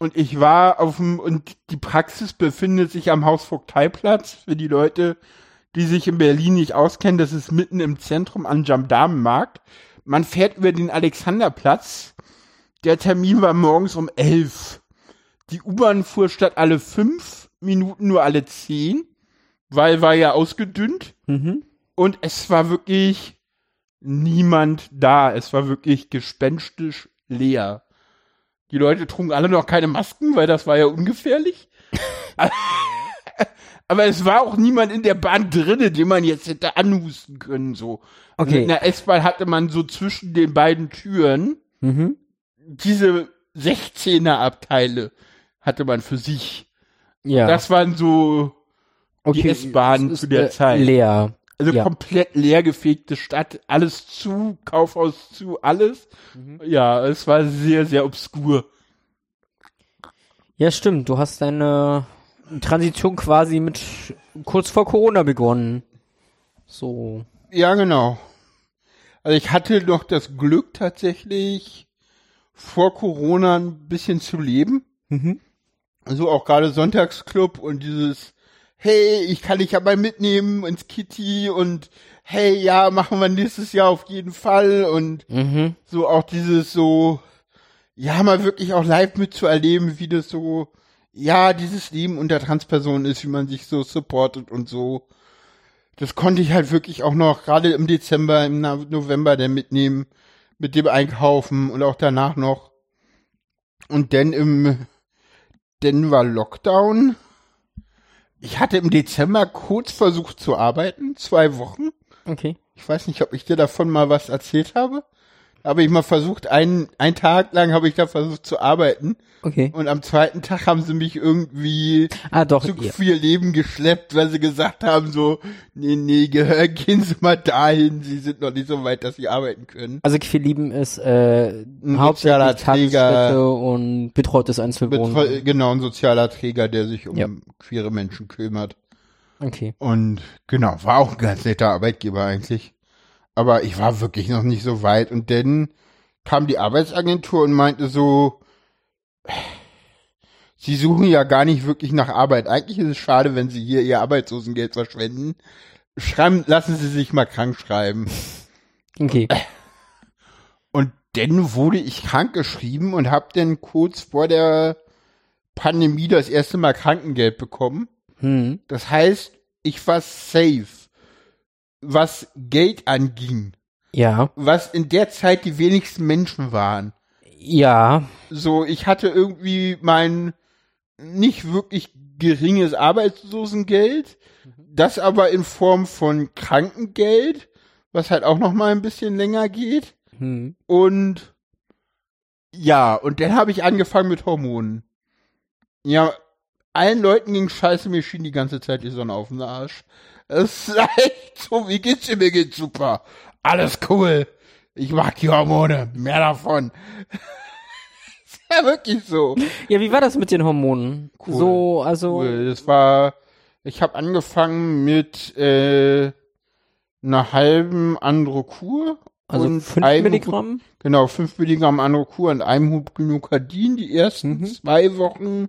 Und ich war auf dem, und die Praxis befindet sich am Hausvogteiplatz für die Leute, die sich in Berlin nicht auskennen. Das ist mitten im Zentrum am Gendarmenmarkt. Man fährt über den Alexanderplatz. Der Termin war morgens um elf. Die U-Bahn fuhr statt alle fünf Minuten nur alle zehn, weil war ja ausgedünnt. Mhm. Und es war wirklich niemand da. Es war wirklich gespenstisch leer. Die Leute trugen alle noch keine Masken, weil das war ja ungefährlich. Aber es war auch niemand in der Bahn drinne, den man jetzt hätte anhusten können, so. Okay. In der S-Bahn hatte man so zwischen den beiden Türen Mhm. diese 16er Abteile hatte man für sich. Ja. Das waren so die S-Bahn es ist, zu der äh, Zeit. Leer. Also Ja. komplett leergefegte Stadt, alles zu, Kaufhaus zu, alles. Mhm. Ja, es war sehr, sehr obskur. Ja, stimmt. Du hast deine Transition quasi mit kurz vor Corona begonnen. So. Ja, genau. Also ich hatte noch das Glück tatsächlich vor Corona ein bisschen zu leben. Mhm. Also auch gerade Sonntagsclub und dieses, hey, ich kann dich ja mal mitnehmen ins Kitty und hey, ja, machen wir nächstes Jahr auf jeden Fall und Mhm. so auch dieses so, ja, mal wirklich auch live mitzuerleben, wie das so, ja, dieses Leben unter Transpersonen ist, wie man sich so supportet und so. Das konnte ich halt wirklich auch noch, gerade im Dezember, im November dann mitnehmen, mit dem Einkaufen und auch danach noch. Und dann im, war Lockdown. Ich hatte im Dezember kurz versucht zu arbeiten, zwei Wochen. Okay. Ich weiß nicht, ob ich dir davon mal was erzählt habe. Habe ich mal versucht, einen, einen Tag lang habe ich da versucht zu arbeiten. Okay. Und am zweiten Tag haben sie mich irgendwie Ah, doch. zu Ja. viel Leben geschleppt, weil sie gesagt haben so, nee, nee, gehör, gehen Sie mal dahin, Sie sind noch nicht so weit, dass Sie arbeiten können. Also viel lieben ist äh, Ein hauptsächlich sozialer Träger. Tagesstätte und betreutes Einzelwohnen. genau, ein sozialer Träger, der sich um Ja. queere Menschen kümmert. Okay. Und genau, war auch ein ganz netter Arbeitgeber eigentlich. Aber ich war wirklich noch nicht so weit. Und dann kam die Arbeitsagentur und meinte so, Sie suchen ja gar nicht wirklich nach Arbeit. Eigentlich ist es schade, wenn Sie hier Ihr Arbeitslosengeld verschwenden. Schreiben, lassen Sie sich mal krank schreiben. Okay. Und dann wurde ich krank geschrieben und habe dann kurz vor der Pandemie das erste Mal Krankengeld bekommen. Hm. Das heißt, ich war safe, was Geld anging, Ja. was in der Zeit die wenigsten Menschen waren. Ja. So, ich hatte irgendwie mein nicht wirklich geringes Arbeitslosengeld, das aber in Form von Krankengeld, was halt auch noch mal ein bisschen länger geht Hm. und Ja, und dann habe ich angefangen mit Hormonen. Ja, allen Leuten ging scheiße, mir schien die ganze Zeit die Sonne auf den Arsch. Es ist echt so, wie geht's dir? Mir geht's super. Alles cool. Ich mag die Hormone. Mehr davon. ist ja wirklich so. Ja, wie war das mit den Hormonen? Cool. So, also. Cool. Das war, ich habe angefangen mit äh, einer halben Androkur. Also und 5 einem- Milligramm? Genau, 5 Milligramm Androkur und einem Hub Gynokardin die ersten Mhm. zwei Wochen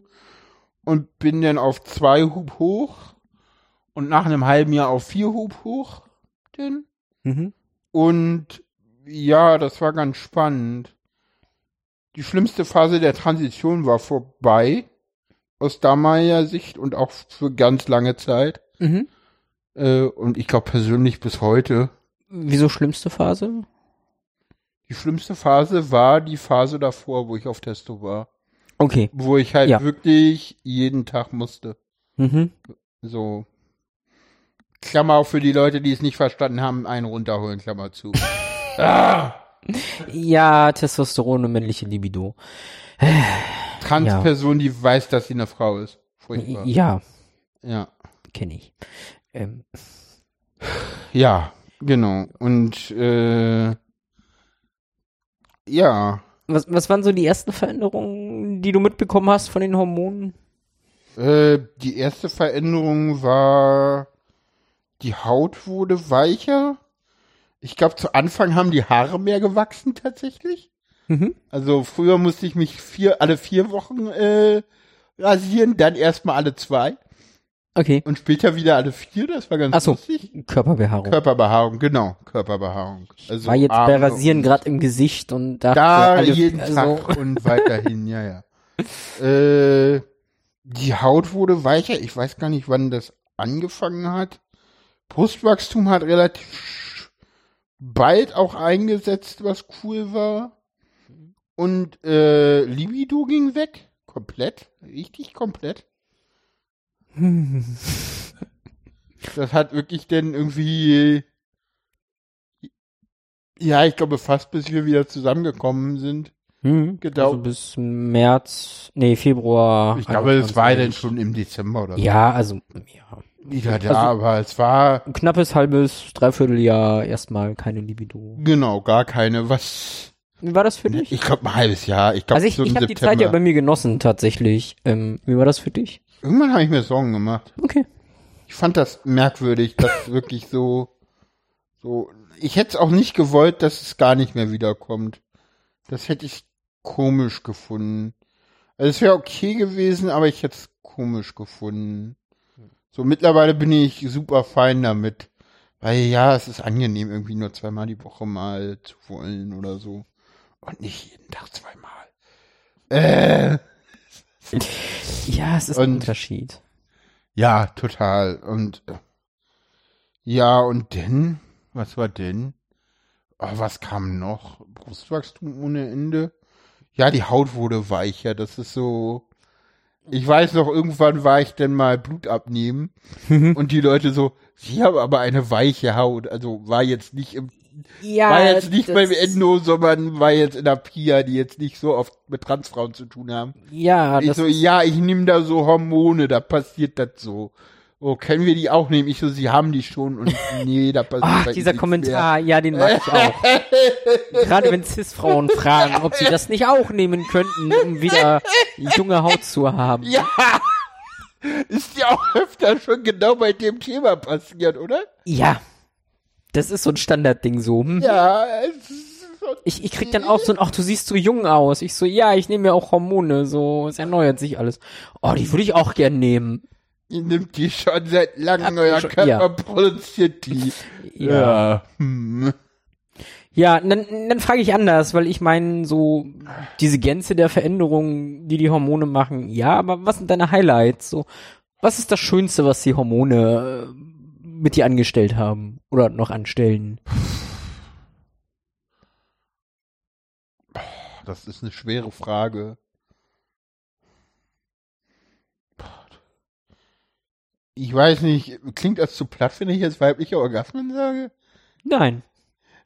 und bin dann auf zwei Hub hoch und nach einem halben Jahr auf vier Hub hoch. Denn. Mhm. Und ja, das war ganz spannend. Die schlimmste Phase der Transition war vorbei, aus damaliger Sicht und auch für ganz lange Zeit. Mhm. Äh, und ich glaube persönlich bis heute. Wieso schlimmste Phase? Die schlimmste Phase war die Phase davor, wo ich auf Testo war. Okay. Wo ich halt Ja. wirklich jeden Tag musste. Mhm. So. Klammer auf für die Leute, die es nicht verstanden haben, einen runterholen, Klammer zu. ah! Ja, Testosteron und männliche Libido. Transperson, die weiß, dass sie eine Frau ist. Furchtbar. Ja, Ja. kenne ich. Ähm, Ja, genau. Und äh, ja, was, was waren so die ersten Veränderungen, die du mitbekommen hast von den Hormonen? äh, die erste Veränderung war, die Haut wurde weicher. Ich glaube, zu Anfang haben die Haare mehr gewachsen tatsächlich. Mhm. Also früher musste ich mich vier, alle vier Wochen äh, rasieren, dann erstmal alle zwei Okay. und später wieder alle vier. Das war ganz Ach so. lustig. Körperbehaarung. Körperbehaarung, genau, Körperbehaarung. Also War jetzt bei Arme Rasieren und- gerade im Gesicht und dachte, Da alle- jeden also, Tag und weiterhin, ja, ja. Äh, die Haut wurde weicher. Ich weiß gar nicht, wann das angefangen hat. Brustwachstum hat relativ bald auch eingesetzt, was cool war. Und äh, Libido ging weg. Komplett. Richtig komplett. Das hat wirklich denn irgendwie. Ja, ich glaube fast bis wir wieder zusammengekommen sind. Hm, Gedauert. also bis März, nee, Februar. Ich glaube, es war dann 21. schon im Dezember oder so. Ja, also, ja. Wieder da, Also- aber es war Ein knappes halbes, dreiviertel Jahr erstmal keine Libido. genau gar keine. Was? Wie war das für dich? Ich glaube ein halbes Jahr. Ich glaube also ich, so ich habe die Zeit ja bei mir genossen, tatsächlich. Ähm, wie war das für dich? Irgendwann habe ich mir Sorgen gemacht. Okay. Ich fand das merkwürdig, dass wirklich so, so. Ich hätte es auch nicht gewollt, dass es gar nicht mehr wiederkommt. Das hätte ich komisch gefunden. Also es wäre okay gewesen, aber ich hätte es komisch gefunden. So mittlerweile bin ich super fein damit. Weil ja, es ist angenehm, irgendwie nur zweimal die Woche mal zu wollen oder so. Und nicht jeden Tag zweimal. Äh. Ja, es ist ein Und- Unterschied. Ja, total. Und äh, ja, und denn? Was war denn? Oh, was kam noch? Brustwachstum ohne Ende? Ja, die Haut wurde weicher. Das ist so. Ich weiß noch, irgendwann war ich denn mal Blut abnehmen und die Leute so, sie haben aber eine weiche Haut. Also war jetzt nicht im, Ja, war jetzt nicht beim Endo, sondern war jetzt in der Pia, die jetzt nicht so oft mit Transfrauen zu tun haben. Ja, Ich das so, ja, ich nehme da so Hormone, da passiert das so. Oh, können wir die auch nehmen? Ich so, sie haben die schon und nee, da passiert Ach, dieser Kommentar, ja, den mag ich auch. Gerade wenn Cis-Frauen fragen, ob sie das nicht auch nehmen könnten, um wieder junge Haut zu haben. mehr. Ja, ist ja auch öfter schon genau bei dem Thema passiert, oder? Ja. Das ist so ein Standardding so. Hm? Ja, Ich, ich krieg dann auch so ein, ach, du siehst so jung aus. Ich so, ja, ich nehme ja auch Hormone, so, es erneuert sich alles. Oh, die würde ich auch gern nehmen. Ihr nimmt die schon seit langem, ihr euer schon- Körper ja. produziert die. Ja. Hm. Ja, dann, dann frage ich anders, weil ich meine, so diese Gänze der Veränderungen, die die Hormone machen, ja, aber was sind deine Highlights? So, was ist das Schönste, was die Hormone äh, mit dir angestellt haben oder noch anstellen? Das ist eine schwere Frage. Ich weiß nicht, klingt das zu platt, wenn ich jetzt weibliche Orgasmen sage? Nein.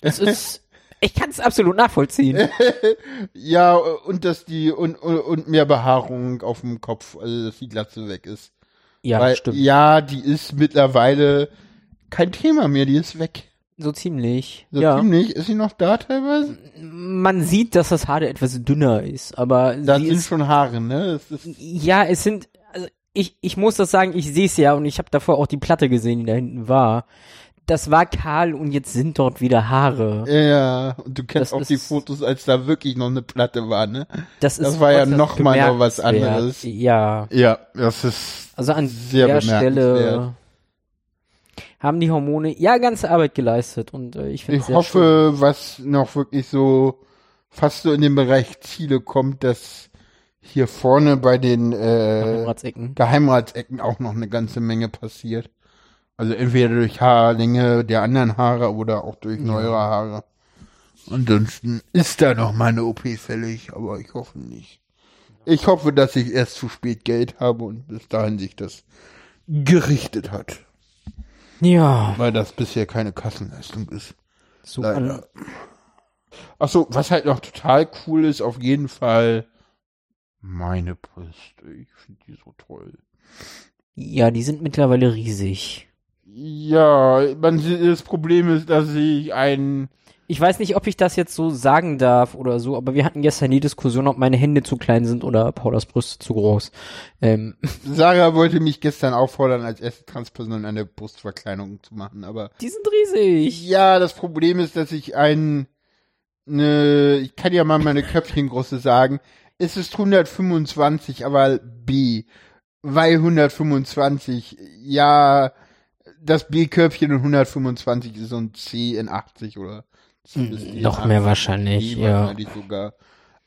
Es ist Ich kann es absolut nachvollziehen. Ja, und dass die und, und, und mehr Behaarung auf dem Kopf, also dass die Glatze weg ist. Ja, Weil, stimmt. Ja, die ist mittlerweile kein Thema mehr, die ist weg. So ziemlich. So ja. ziemlich. Ist sie noch da teilweise? Man sieht, dass das Haar etwas dünner ist, aber Da sind ist, schon Haare, ne? Ja, es sind, also ich, ich muss das sagen, ich sehe es ja und ich habe davor auch die Platte gesehen, die da hinten war. Das war kahl und jetzt sind dort wieder Haare. ja, und du kennst Das auch die ist- Fotos, als da wirklich noch eine Platte war, ne? Das, das ist war ja äußerst noch mal noch was anderes. Ja, Ja, das ist also an Sehr der. Stelle haben die Hormone ja ganze Arbeit geleistet und äh, ich finde Ich hoffe, was noch wirklich so fast so in den Bereich Ziele kommt, dass hier vorne bei den äh, Ratsecken. Geheimratsecken auch noch eine ganze Menge passiert. Also entweder durch Haarlänge der anderen Haare oder auch durch neuere Haare. Ansonsten ist da noch mal eine OP fällig, aber ich hoffe nicht. Ich hoffe, dass ich erst zu spät Geld habe und bis dahin sich das gerichtet hat, Ja, weil das bisher keine Kassenleistung ist. so Leider. an, Ach so, was halt noch total cool ist, auf jeden Fall meine Brüste. Ich finde die so toll. ja, die sind mittlerweile riesig. Ja, man, das Problem ist, dass ich ein, Ich weiß nicht, ob ich das jetzt so sagen darf oder so, aber wir hatten gestern die Diskussion, ob meine Hände zu klein sind oder Paulas Brüste zu groß. Ähm, Sarah wollte mich gestern auffordern, als erste Transperson eine Brustverkleinerung zu machen, aber die sind riesig. ja, das Problem ist, dass ich ein, ne, ich kann ja mal meine Köpfchengröße sagen, es ist 125, aber B, weil 125, ja, das B-Köpfchen in 125 ist so ein C in 80 oder C in Noch mehr 80, wahrscheinlich, ja. sogar.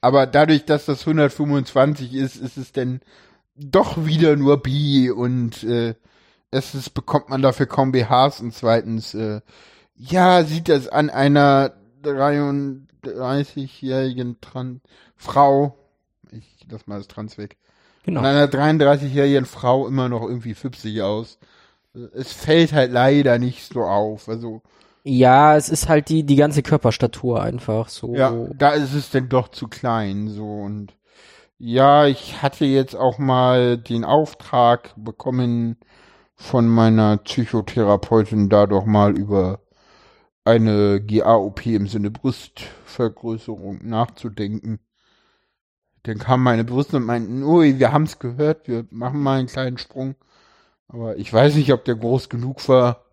Aber dadurch, dass das 125 ist, ist es denn doch wieder nur B und äh, erstens bekommt man dafür kaum BHs und zweitens, äh, ja, sieht das an einer 33-jährigen Tran Frau, das Trans weg, Genau. an einer 33-jährigen Frau immer noch irgendwie 50 aus. Es fällt halt leider nicht so auf. Also, Ja, es ist halt die, die ganze Körperstatur einfach so. ja, da ist es denn doch zu klein, so und ja, ich hatte jetzt auch mal den Auftrag bekommen von meiner Psychotherapeutin, da doch mal über eine GAOP im Sinne Brustvergrößerung nachzudenken. Dann kamen meine Brüste und meinten, ui, wir haben's gehört, wir machen mal einen kleinen Sprung. Aber ich weiß nicht, ob der groß genug war.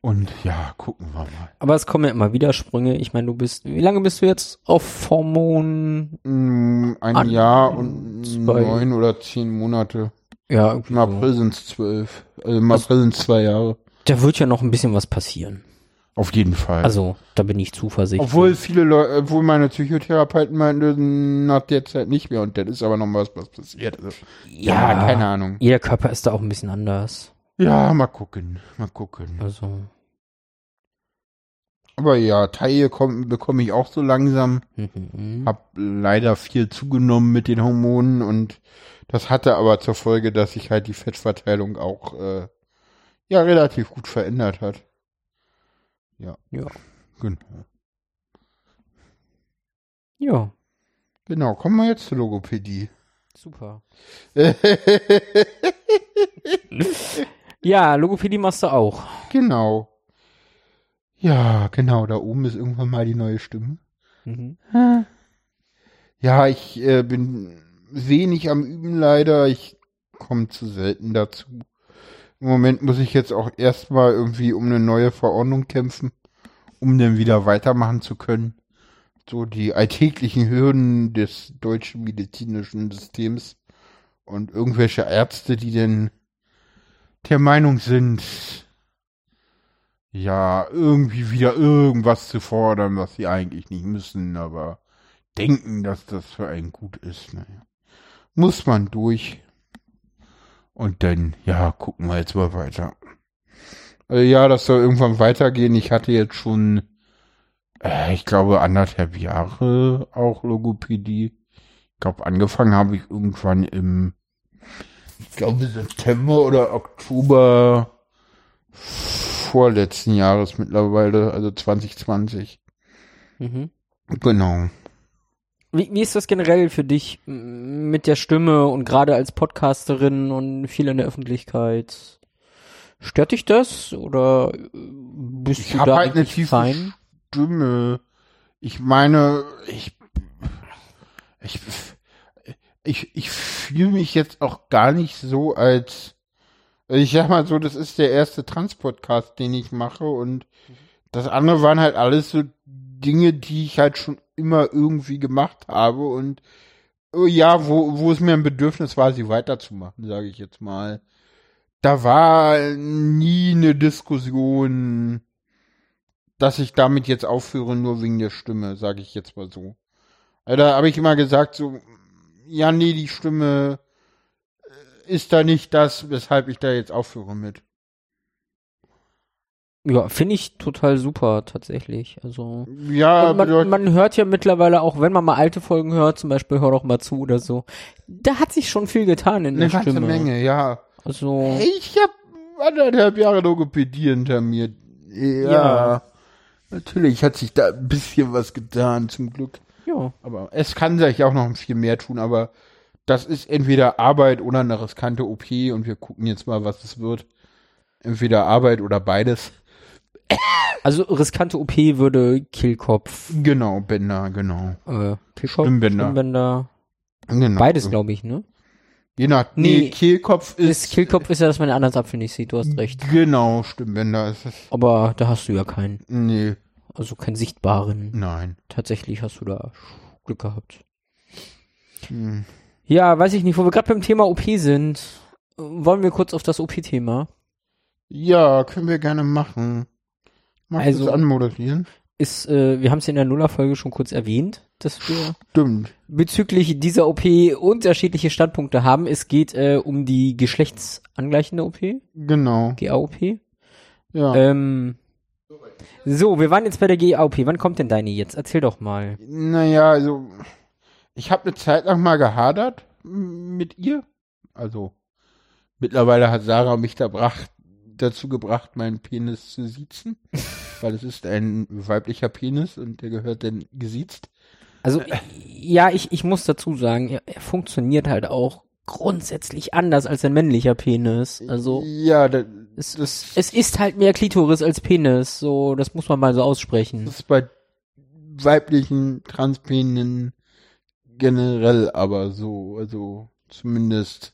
Und ja, gucken wir mal. Aber es kommen ja immer wieder Sprünge. Ich meine, du bist, wie lange bist du jetzt auf Hormon? Mm, Ein An- Jahr und zwei- neun oder zehn Monate. Ja, Im so. April sind's zwölf. Also im April sind's zwei Jahre. Da wird ja noch ein bisschen was passieren. Auf jeden Fall. Also, da bin ich zuversichtlich. Obwohl viele Leute, obwohl meine Psychotherapeuten meinten, nach der Zeit nicht mehr und dann ist aber noch was, was passiert. Also, ja, keine Ahnung. Jeder Körper ist da auch ein bisschen anders. Ja, mal gucken, mal gucken. Also, Aber ja, Taille komm- bekomme ich auch so langsam. mhm. Hab leider viel zugenommen mit den Hormonen und das hatte aber zur Folge, dass sich halt die Fettverteilung auch äh, ja relativ gut verändert hat. Ja. Ja. Genau. ja, Genau, kommen wir jetzt zur Logopädie. super. Ja, Logopädie machst du auch. genau. Ja, genau, da oben ist irgendwann mal die neue Stimme. Mhm. Ja, ich äh, bin wenig am Üben leider. Ich komme zu selten dazu. Im Moment muss ich jetzt auch erstmal irgendwie um eine neue Verordnung kämpfen, um dann wieder weitermachen zu können. So die alltäglichen Hürden des deutschen medizinischen Systems und irgendwelche Ärzte, die denn der Meinung sind, ja, irgendwie wieder irgendwas zu fordern, was sie eigentlich nicht müssen, aber denken, dass das für einen gut ist. Naja. Muss man durch. Und dann, ja, gucken wir jetzt mal weiter. Also ja, das soll irgendwann weitergehen. Ich hatte jetzt schon, äh, ich glaube, anderthalb Jahre auch Logopädie. Ich glaube, angefangen habe ich irgendwann im, ich glaube, September oder Oktober vorletzten Jahres mittlerweile, also 2020. Mhm. Genau. Wie, wie ist das generell für dich mit der Stimme und gerade als Podcasterin und viel in der Öffentlichkeit? Stört dich das oder äh, bist Ich du da halt eine tiefe fein? Stimme. Ich meine, ich, ich, ich, ich fühle mich jetzt auch gar nicht so als, ich sag mal so, das ist der erste Trans-Podcast, den ich mache und das andere waren halt alles so Dinge, die ich halt schon immer irgendwie gemacht habe und oh ja, wo, wo es mir ein Bedürfnis war, sie weiterzumachen, sage ich jetzt mal. Da war nie eine Diskussion, dass ich damit jetzt aufhöre, nur wegen der Stimme, sage ich jetzt mal so. Also Da habe ich immer gesagt, so, ja, nee, die Stimme äh, ist da nicht das, weshalb ich da jetzt aufhöre mit. Ja, finde ich total super tatsächlich. Also Ja, man, man hört ja mittlerweile auch, wenn man mal alte Folgen hört, zum Beispiel Hör doch mal zu oder so, da hat sich schon viel getan in eine der ganze Stimme. Menge, ja. Also Ich habe anderthalb Jahre Logopädie hinter mir. Ja, Ja. Natürlich hat sich da ein bisschen was getan, zum Glück. ja, Aber es kann sich auch noch viel mehr tun, aber das ist entweder Arbeit oder eine riskante OP und wir gucken jetzt mal, was es wird. Entweder Arbeit oder beides. Also riskante OP würde Kehlkopf, Genau, Bänder, genau. äh, Kehlkopf, Stimmbänder. Stimmbänder, genau. beides glaube ich, ne? Je nach, Nee. nee, Kehlkopf Ist ist, Kehlkopf ist ja, dass man den anderen Apfel nicht sieht, du hast recht. genau, Stimmbänder ist es. Aber da hast du ja keinen, Nee, also keinen sichtbaren. nein. Tatsächlich hast du da Glück gehabt. Hm. Ja, weiß ich nicht, wo wir gerade beim Thema OP sind, wollen wir kurz auf das OP-Thema. Ja, können wir gerne machen. Magst Also- anmoderieren? Ist, äh, wir haben es in der Nuller-Folge schon kurz erwähnt, dass wir Stimmt. bezüglich dieser OP unterschiedliche Standpunkte haben. Es geht äh, um die geschlechtsangleichende OP, Genau. GAOP. Ja. Ähm, so, wir waren jetzt bei der GAOP. Wann kommt denn deine jetzt? Erzähl doch mal. Naja, also ich habe eine Zeit lang mal gehadert mit ihr. Also mittlerweile hat Sarah mich da bracht, dazu gebracht, meinen Penis zu siezen, weil es ist ein weiblicher Penis und der gehört dann gesiezt. Also, ja, ich, ich muss dazu sagen, er, er funktioniert halt auch grundsätzlich anders als ein männlicher Penis. Also, ja, da, es, das, es ist halt mehr Klitoris als Penis. So, das muss man mal so aussprechen. das ist bei weiblichen Transpenen generell aber so, also zumindest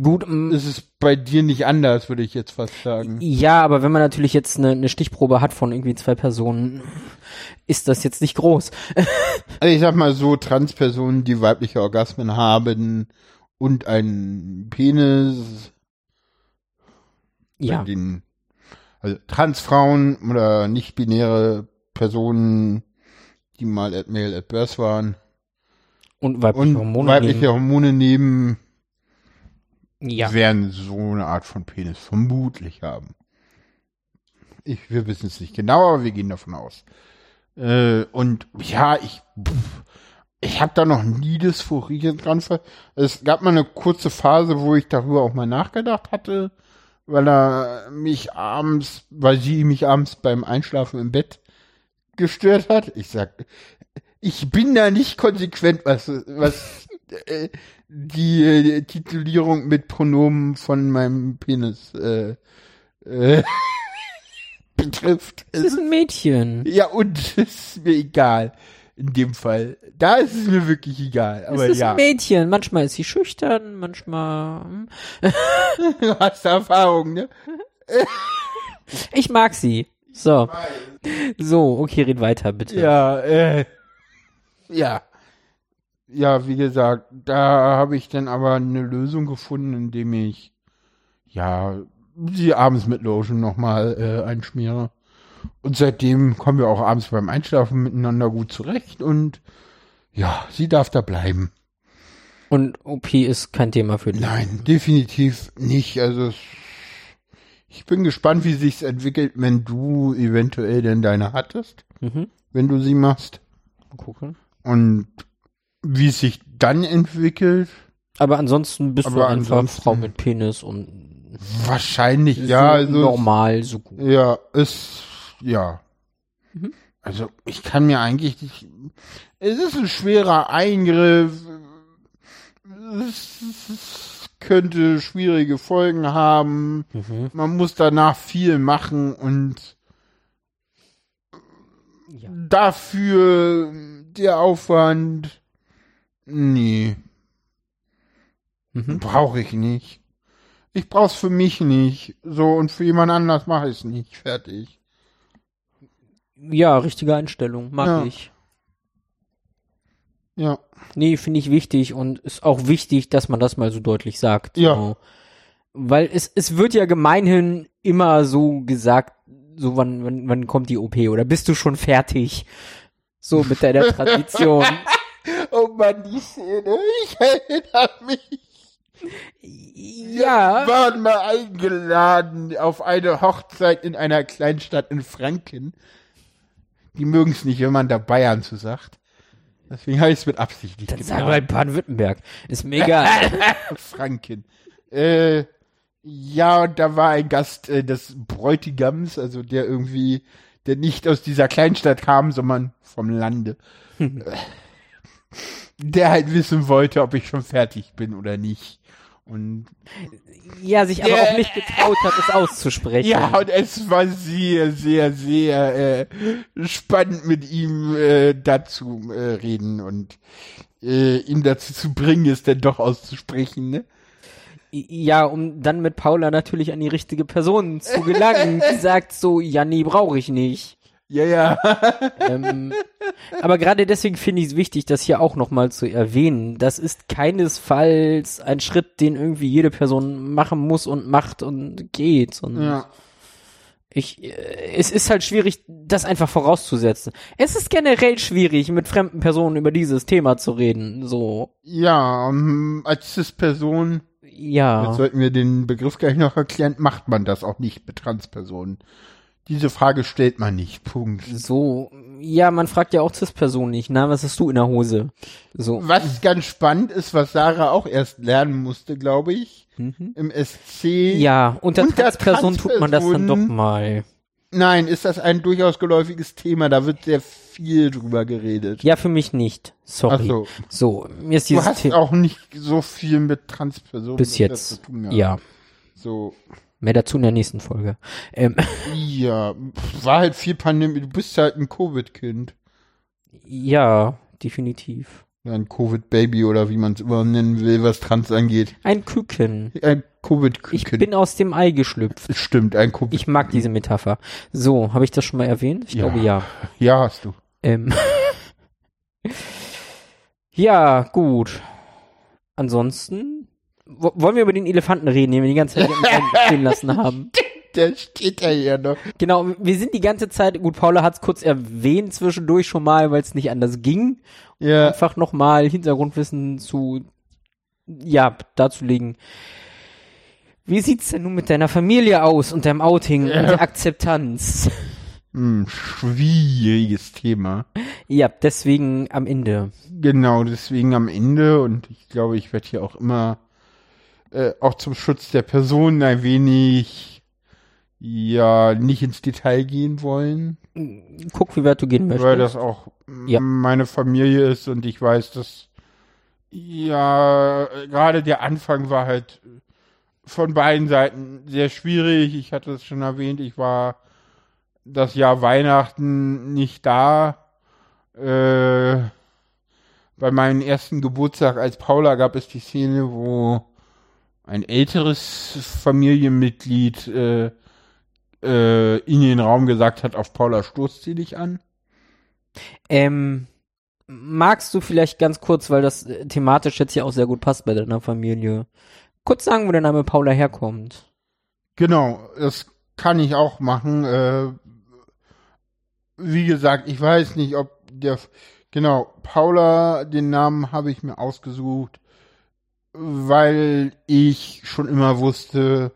Gut, mm, ist es bei dir nicht anders, würde ich jetzt fast sagen. ja, aber wenn man natürlich jetzt eine, eine Stichprobe hat von irgendwie zwei Personen, ist das jetzt nicht groß. Also ich sag mal so, Transpersonen, die weibliche Orgasmen haben und einen Penis, Ja, den, also Transfrauen oder nicht-binäre Personen, die mal at male at birth waren und weibliche und Hormone. weibliche nehmen. Hormone nehmen, Ja, werden so eine Art von Penis vermutlich haben. Ich, wir wissen es nicht genau, aber wir gehen davon aus. Äh, und ja, ich, ich habe da noch nie Dysphorie dran. Es gab mal eine kurze Phase, wo ich darüber auch mal nachgedacht hatte, weil er mich abends, weil sie mich abends beim Einschlafen im Bett gestört hat. Ich sag, ich bin da nicht konsequent, was, was äh, die äh, Titulierung mit Pronomen von meinem Penis äh, äh, betrifft. es ist ein Mädchen. Ja, und es ist mir egal. In dem Fall. Da ist es mir wirklich egal. Aber es ist ja, ein Mädchen. Manchmal ist sie schüchtern, manchmal. hm. du hast Erfahrung, ne? Ich mag sie. So. So, okay, red weiter, bitte. Ja, äh, ja. Ja, wie gesagt, da habe ich dann aber eine Lösung gefunden, indem ich, ja, sie abends mit Lotion nochmal äh, einschmiere. Und seitdem kommen wir auch abends beim Einschlafen miteinander gut zurecht und ja, sie darf da bleiben. Und OP ist kein Thema für dich. Nein, definitiv nicht. Also ich bin gespannt, wie sich's entwickelt, wenn du eventuell denn deine hattest, Mhm. wenn du sie machst. Mal gucken. Und wie es sich dann entwickelt, Aber ansonsten bist du Aber einfach ansonsten- Frau mit Penis und wahrscheinlich, so ja, also, normal, so gut. ja, ist, ja. Mhm. Also ich kann mir eigentlich nicht. Es ist ein schwerer Eingriff. Es könnte schwierige Folgen haben. Mhm. Man muss danach viel machen und Ja. dafür der Aufwand. Nee, Mhm. brauche ich nicht. Ich brauch's für mich nicht. So und für jemand anders mache ich es nicht. Fertig. ja, richtige Einstellung, mag Ja. ich. Ja. Nee, finde ich wichtig und ist auch wichtig, dass man das mal so deutlich sagt. Ja. So. Weil es, es wird ja gemeinhin immer so gesagt, so wann, wann, wann kommt die OP oder bist du schon fertig? So mit deiner Tradition. Oh Mann, die Szene, ich erinnere mich. ja. Wir waren mal eingeladen auf eine Hochzeit in einer Kleinstadt in Franken. Die mögen es nicht, wenn man da Bayern zu sagt. Deswegen habe ich es mit Absicht nicht Dann sagen wir halt Baden-Württemberg. Ist mir egal. Franken. Äh, ja, und da war ein Gast äh, des Bräutigams, also der irgendwie, der nicht aus dieser Kleinstadt kam, sondern vom Lande. Äh, der halt wissen wollte, ob ich schon fertig bin oder nicht. Und ja, sich aber Ja. auch nicht getraut hat, es auszusprechen. ja, und es war sehr, sehr, sehr äh, spannend mit ihm äh, dazu äh, reden und äh, ihn dazu zu bringen, es denn doch auszusprechen, ne? Ja, um dann mit Paula natürlich an die richtige Person zu gelangen. Die sagt so, ja, nee, brauche ich nicht. Ja, ja. ähm, aber gerade deswegen finde ich es wichtig, das hier auch nochmal zu erwähnen. Das ist keinesfalls ein Schritt, den irgendwie jede Person machen muss und macht und geht. Und ja. ich, äh, es ist halt schwierig, das einfach vorauszusetzen. Es ist generell schwierig, mit fremden Personen über dieses Thema zu reden. So, Ja, um, als Cis-Person, ja. jetzt sollten wir den Begriff gleich noch erklären, macht man das auch nicht mit Transpersonen. Diese Frage stellt man nicht. Punkt. So, ja, man fragt ja auch Cis-Personen nicht, na, was hast du in der Hose? So. Was ganz spannend ist, was Sarah auch erst lernen musste, glaube ich, Mhm. im SC. Ja, unter Unter Transperson tut man das dann doch mal. Nein, ist das ein durchaus geläufiges Thema, da wird sehr viel drüber geredet. Ja, für mich nicht. Sorry. Ach so. So, mir ist Du dieses hast Thema auch nicht so viel mit Transpersonen bis jetzt. zu tun Ja. So, mehr dazu in der nächsten Folge. Ähm, ja, war halt viel Pandemie. Du bist halt ein Covid-Kind. ja, definitiv. Ein Covid-Baby oder wie man es immer nennen will, was Trans angeht. Ein Küken. Ein Ich Covid-Kind. bin aus dem Ei geschlüpft. Stimmt, ein Covid. Ich mag diese Metapher. So, habe ich das schon mal erwähnt? Ich Ja. glaube ja. Ja, hast du. Ähm. ja, gut. Ansonsten wollen wir über den Elefanten reden, den wir die ganze Zeit stehen lassen haben. Der steht ja hier noch. Genau, wir sind die ganze Zeit, gut, Paula hat es kurz erwähnt zwischendurch schon mal, weil es nicht anders ging. Ja, Einfach nochmal Hintergrundwissen zu, ja, darzulegen. Wie sieht's denn nun mit deiner Familie aus und deinem Outing und der Akzeptanz? hm, schwieriges Thema. Ja, deswegen am Ende. Genau, deswegen am Ende und ich glaube, ich werde hier auch immer äh, auch zum Schutz der Person ein wenig ja nicht ins Detail gehen wollen, Guck, wie weit du gehen möchtest. weil das auch Ja. meine Familie ist und ich weiß, dass ja gerade der Anfang war halt von beiden Seiten sehr schwierig. Ich hatte es schon erwähnt, ich war das Jahr Weihnachten nicht da. Äh, bei meinem ersten Geburtstag als Paula gab es die Szene, wo ein älteres Familienmitglied äh, äh, in den Raum gesagt hat, auf Paula stoßt sie dich an. Ähm, magst du vielleicht ganz kurz, weil das äh, thematisch jetzt hier auch sehr gut passt bei deiner Familie, kurz sagen, wo der Name Paula herkommt? Genau, das kann ich auch machen. Äh, wie gesagt, ich weiß nicht, ob der genau Paula den Namen habe ich mir ausgesucht, weil ich schon immer wusste,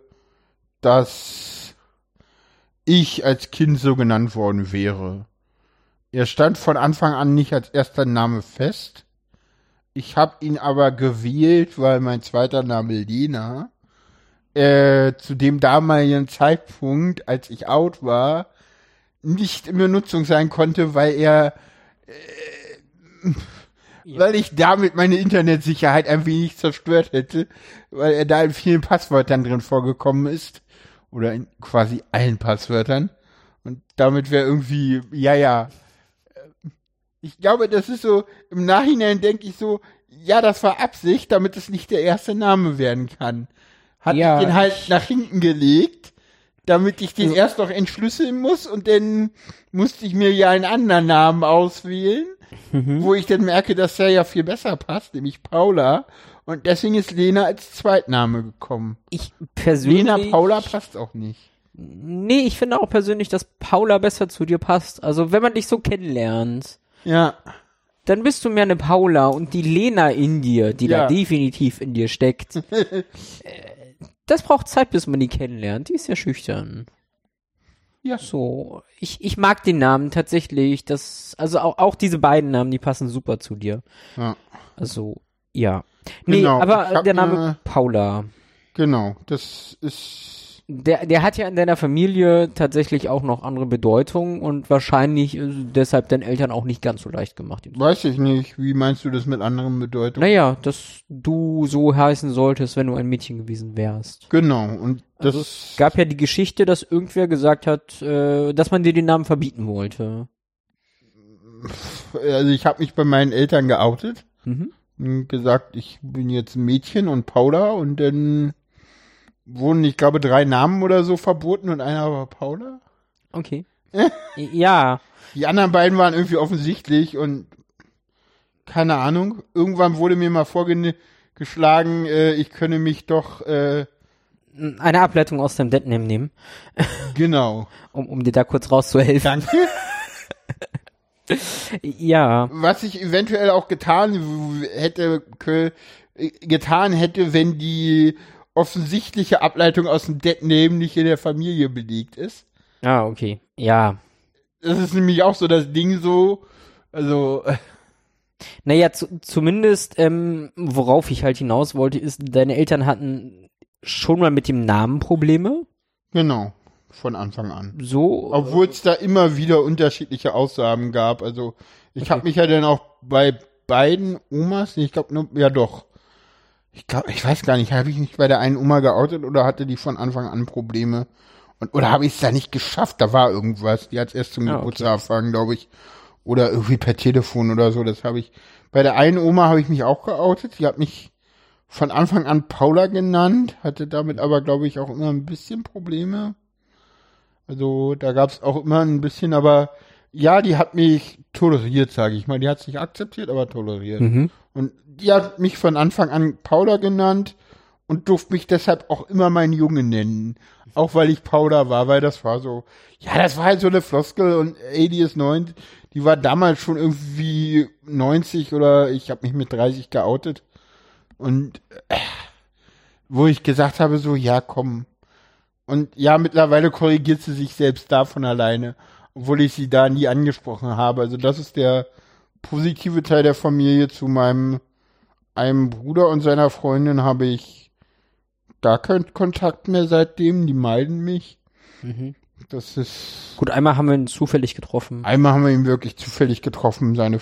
dass ich als Kind so genannt worden wäre. Er stand von Anfang an nicht als erster Name fest. Ich habe ihn aber gewählt, weil mein zweiter Name Lena äh, zu dem damaligen Zeitpunkt, als ich out war, nicht in Benutzung sein konnte, weil er, äh, Ja. weil ich damit meine Internetsicherheit ein wenig zerstört hätte, weil er da in vielen Passwörtern drin vorgekommen ist. Oder in quasi allen Passwörtern. Und damit wäre irgendwie, ja, ja. äh, Ich glaube, das ist so, im Nachhinein denke ich so, ja, das war Absicht, damit es nicht der erste Name werden kann. Hat Ja, ich den halt ich- nach hinten gelegt, damit ich den So. erst noch entschlüsseln muss und dann musste ich mir ja einen anderen Namen auswählen, Mhm. wo ich dann merke, dass der ja viel besser passt, nämlich Paula. Und deswegen ist Lena als Zweitname gekommen. Ich persönlich. Lena Paula passt auch nicht. Nee, ich finde auch persönlich, dass Paula besser zu dir passt. Also, wenn man dich so kennenlernt, Ja, dann bist du mehr eine Paula und die Lena in dir, die da Ja. definitiv in dir steckt. äh, das braucht Zeit, bis man die kennenlernt. Die ist ja schüchtern. Ja. So, ich, ich mag den Namen tatsächlich. Das, also auch, auch diese beiden Namen, die passen super zu dir. ja. Also, ja. Nee, Genau, aber der Name ne- Paula, Genau, das ist, der, der hat ja in deiner Familie tatsächlich auch noch andere Bedeutungen und wahrscheinlich äh, deshalb deinen Eltern auch nicht ganz so leicht gemacht. weiß ich nicht, wie meinst du das mit anderen Bedeutungen? Naja, dass du so heißen solltest, wenn du ein Mädchen gewesen wärst. Genau, und das Also es gab ja die Geschichte, dass irgendwer gesagt hat, äh, dass man dir den Namen verbieten wollte. also ich habe mich bei meinen Eltern geoutet Mhm. und gesagt, ich bin jetzt ein Mädchen und Paula und dann wurden, ich glaube, drei Namen oder so verboten und einer war Paula. Okay. ja, Die anderen beiden waren irgendwie offensichtlich und keine Ahnung. Irgendwann wurde mir mal vorgeschlagen, äh, ich könne mich doch, äh, eine Ableitung aus deinem Deadname nehmen, genau. um, um dir da kurz rauszuhelfen. Danke. Ja, Was ich eventuell auch getan hätte, getan hätte, wenn die offensichtliche Ableitung aus dem Deadname nicht in der Familie belegt ist. ah, okay. Ja. Das ist nämlich auch so das Ding so, also, äh, Naja, zu, zumindest, ähm, worauf ich halt hinaus wollte, ist, deine Eltern hatten schon mal mit dem Namen Probleme. genau, von Anfang an. So. Obwohl es da immer wieder unterschiedliche Aussagen gab. Also ich habe mich ja dann auch bei beiden Omas, ich glaube nur, ja doch. Ich glaube, ich weiß gar nicht, habe ich mich bei der einen Oma geoutet oder hatte die von Anfang an Probleme? Und, oder habe ich es da nicht geschafft? Da war irgendwas. Die hat es erst zum Ah, okay. Geburtstag erfahren, glaube ich. Oder irgendwie per Telefon oder so. Das habe ich. Bei der einen Oma habe ich mich auch geoutet. Die hat mich von Anfang an Paula genannt, hatte damit aber, glaube ich, auch immer ein bisschen Probleme. Also da gab es auch immer ein bisschen, aber ja, die hat mich toleriert, sage ich mal. Die hat es nicht akzeptiert, aber toleriert. Mhm. Und die hat mich von Anfang an Paula genannt und durfte mich deshalb auch immer meinen Junge nennen. Auch weil ich Paula war, weil das war so, ja, das war halt so eine Floskel und ist 90, die war damals schon irgendwie 90 oder ich habe mich mit 30 geoutet. Und äh, wo ich gesagt habe, so, ja, komm. Und ja, mittlerweile korrigiert sie sich selbst da von alleine, obwohl ich sie da nie angesprochen habe. Also das ist der positive Teil der Familie zu meinem einem Bruder und seiner Freundin habe ich gar keinen Kontakt mehr seitdem. Die meiden mich. Mhm. Das ist. Gut, einmal haben wir ihn zufällig getroffen. Einmal haben wir ihn wirklich zufällig getroffen. Seine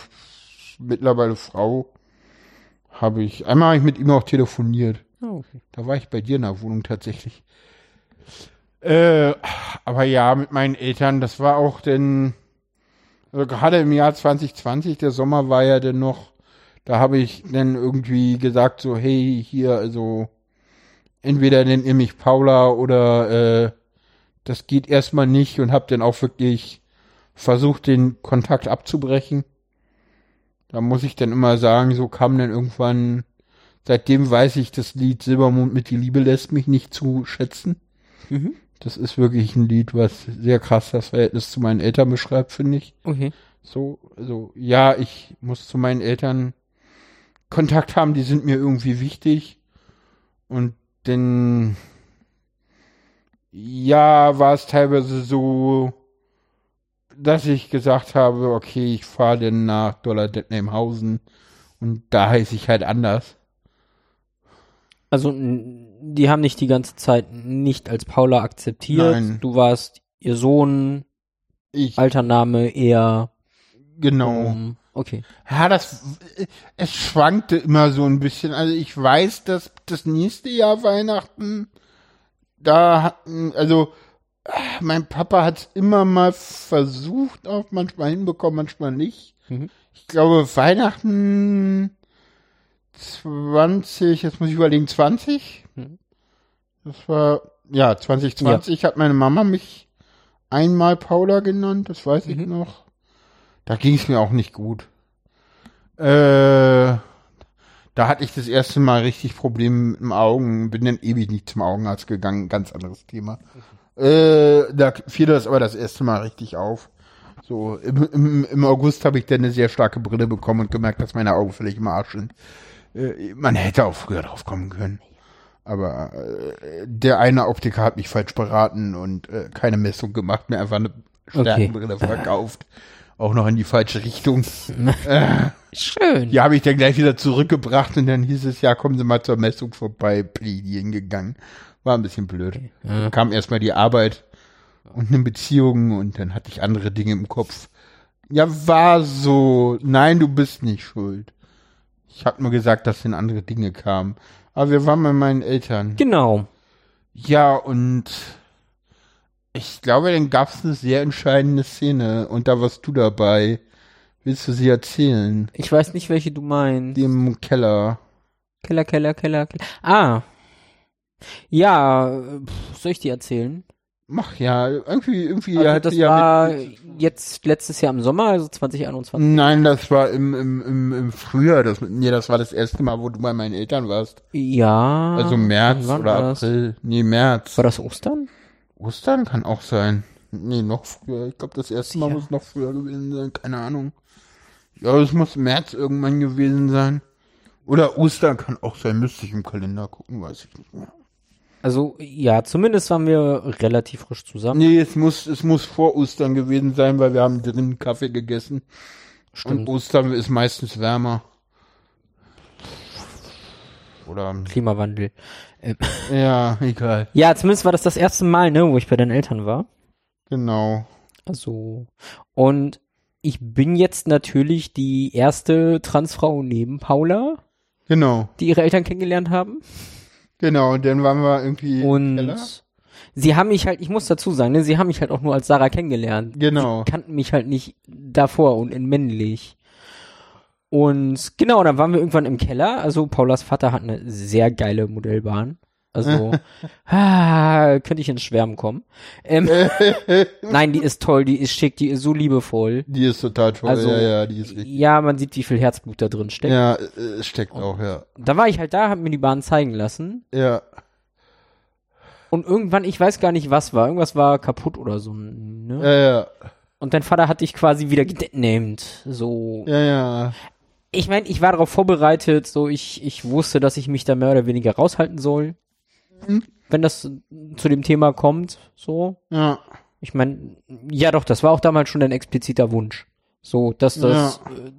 mittlerweile Frau habe ich. Einmal habe ich mit ihm auch telefoniert. Oh, okay. Da war ich bei dir in der Wohnung tatsächlich. Äh, aber ja, mit meinen Eltern, das war auch denn, also gerade im Jahr 2020, der Sommer war ja dann noch, da habe ich dann irgendwie gesagt, so, hey, hier, also, entweder nennt ihr mich Paula oder äh, das geht erstmal nicht und habe dann auch wirklich versucht, den Kontakt abzubrechen. Da muss ich dann immer sagen, so kam dann irgendwann Seitdem weiß ich das Lied Silbermond mit die Liebe lässt mich nicht zu schätzen. Mhm. Das ist wirklich ein Lied, was sehr krass das Verhältnis zu meinen Eltern beschreibt, finde ich. Okay. So, also, ja, ich muss zu meinen Eltern Kontakt haben, die sind mir irgendwie wichtig. Und dann, ja, war es teilweise so, dass ich gesagt habe, okay, ich fahre denn nach Dollar Detnamhausen und da heiße ich halt anders. Also, die haben dich die ganze Zeit nicht als Paula akzeptiert. Nein. Du warst ihr Sohn. Ich, alter Name eher genau. um, okay. Ja, das, es schwankte immer so ein bisschen. Also ich weiß, dass das nächste Jahr Weihnachten, da hatten, also äh, mein Papa hat es immer mal versucht, auch manchmal hinbekommen, manchmal nicht. Mhm. Ich glaube, Weihnachten 20, jetzt muss ich überlegen, 20? Mhm. Das war, ja, 2020 hat meine Mama mich einmal Paula genannt, das weiß ich Mhm. noch. Da ging es mir auch nicht gut. Äh, da hatte ich das erste Mal richtig Probleme mit dem Augen, bin dann ewig nicht zum Augenarzt gegangen, ganz anderes Thema. Äh, da fiel das aber das erste Mal richtig auf. So, im, im, im August habe ich dann eine sehr starke Brille bekommen und gemerkt, dass meine Augen völlig im Arsch sind. Äh, man hätte auch früher drauf kommen können. Aber äh, der eine Optiker hat mich falsch beraten und äh, keine Messung gemacht, mir einfach eine Stärkenbrille verkauft. Auch noch in die falsche Richtung. Schön. Die habe ich dann gleich wieder zurückgebracht und dann hieß es, ja, kommen Sie mal zur Messung vorbei, Plädien gegangen. War ein bisschen blöd. Ja. Dann kam erstmal die Arbeit und eine Beziehung und dann hatte ich andere Dinge im Kopf. Ja, war so. Nein, du bist nicht schuld. Ich habe nur gesagt, dass dann andere Dinge kamen. Aber wir waren bei meinen Eltern. Genau. Ja, und ich glaube, dann gab es eine sehr entscheidende Szene und da warst du dabei. Willst du sie erzählen? Ich weiß nicht, welche du meinst. Die im Keller. Keller, Keller, Keller, Keller. Ah. Ja, soll ich die erzählen? Mach ja, irgendwie, irgendwie Also hat das ja war mit, jetzt letztes Jahr im Sommer, also 2021. Nein, das war im, im, im, im Frühjahr. Das, nee, das war das erste Mal, wo du bei meinen Eltern warst. Ja. Also März oder? April. Nee, März. War das Ostern? Ostern kann auch sein. Nee, noch früher. Ich glaube, das erste Mal Sicher? muss noch früher gewesen sein. Keine Ahnung. Ja, es muss März irgendwann gewesen sein. Oder Ostern kann auch sein. Müsste ich im Kalender gucken, weiß ich nicht mehr. Also, ja, zumindest waren wir relativ frisch zusammen. Nee, es muss, es muss vor Ostern gewesen sein, weil wir haben drinnen Kaffee gegessen. Stimmt. Und Ostern ist meistens wärmer. Oder, Klimawandel. Ähm, ja, egal. ja, zumindest war das das erste Mal, ne, wo ich bei deinen Eltern war. Genau. Also, und ich bin jetzt natürlich die erste Transfrau neben Paula, Genau. die ihre Eltern kennengelernt haben. Genau. Und dann waren wir irgendwie im Keller. Und sie haben mich halt, ich muss dazu sagen, ne, sie haben mich halt auch nur als Sarah kennengelernt. Genau. Sie kannten mich halt nicht davor und in männlich. Und genau, dann waren wir irgendwann im Keller. Also Paulas Vater hat eine sehr geile Modellbahn. Also, ah, könnte ich ins Schwärmen kommen. Ähm, nein, die ist toll, die ist schick, die ist so liebevoll. Die ist total toll. Also, ja, ja, die ist richtig. Ja, man sieht, wie viel Herzblut da drin steckt. Ja, äh, es steckt auch, ja. Da war ich halt da, hab mir die Bahn zeigen lassen. Ja. Und irgendwann, ich weiß gar nicht, was war. Irgendwas war kaputt oder so. Ne? Ja, ja. Und dein Vater hat dich quasi wieder gedetnamed. So. Ja, ja. Ich meine, ich war darauf vorbereitet, so ich, ich wusste, dass ich mich da mehr oder weniger raushalten soll. Mhm. Wenn das zu dem Thema kommt, so. Ja. Ich meine, ja doch, das war auch damals schon ein expliziter Wunsch. So, dass das äh,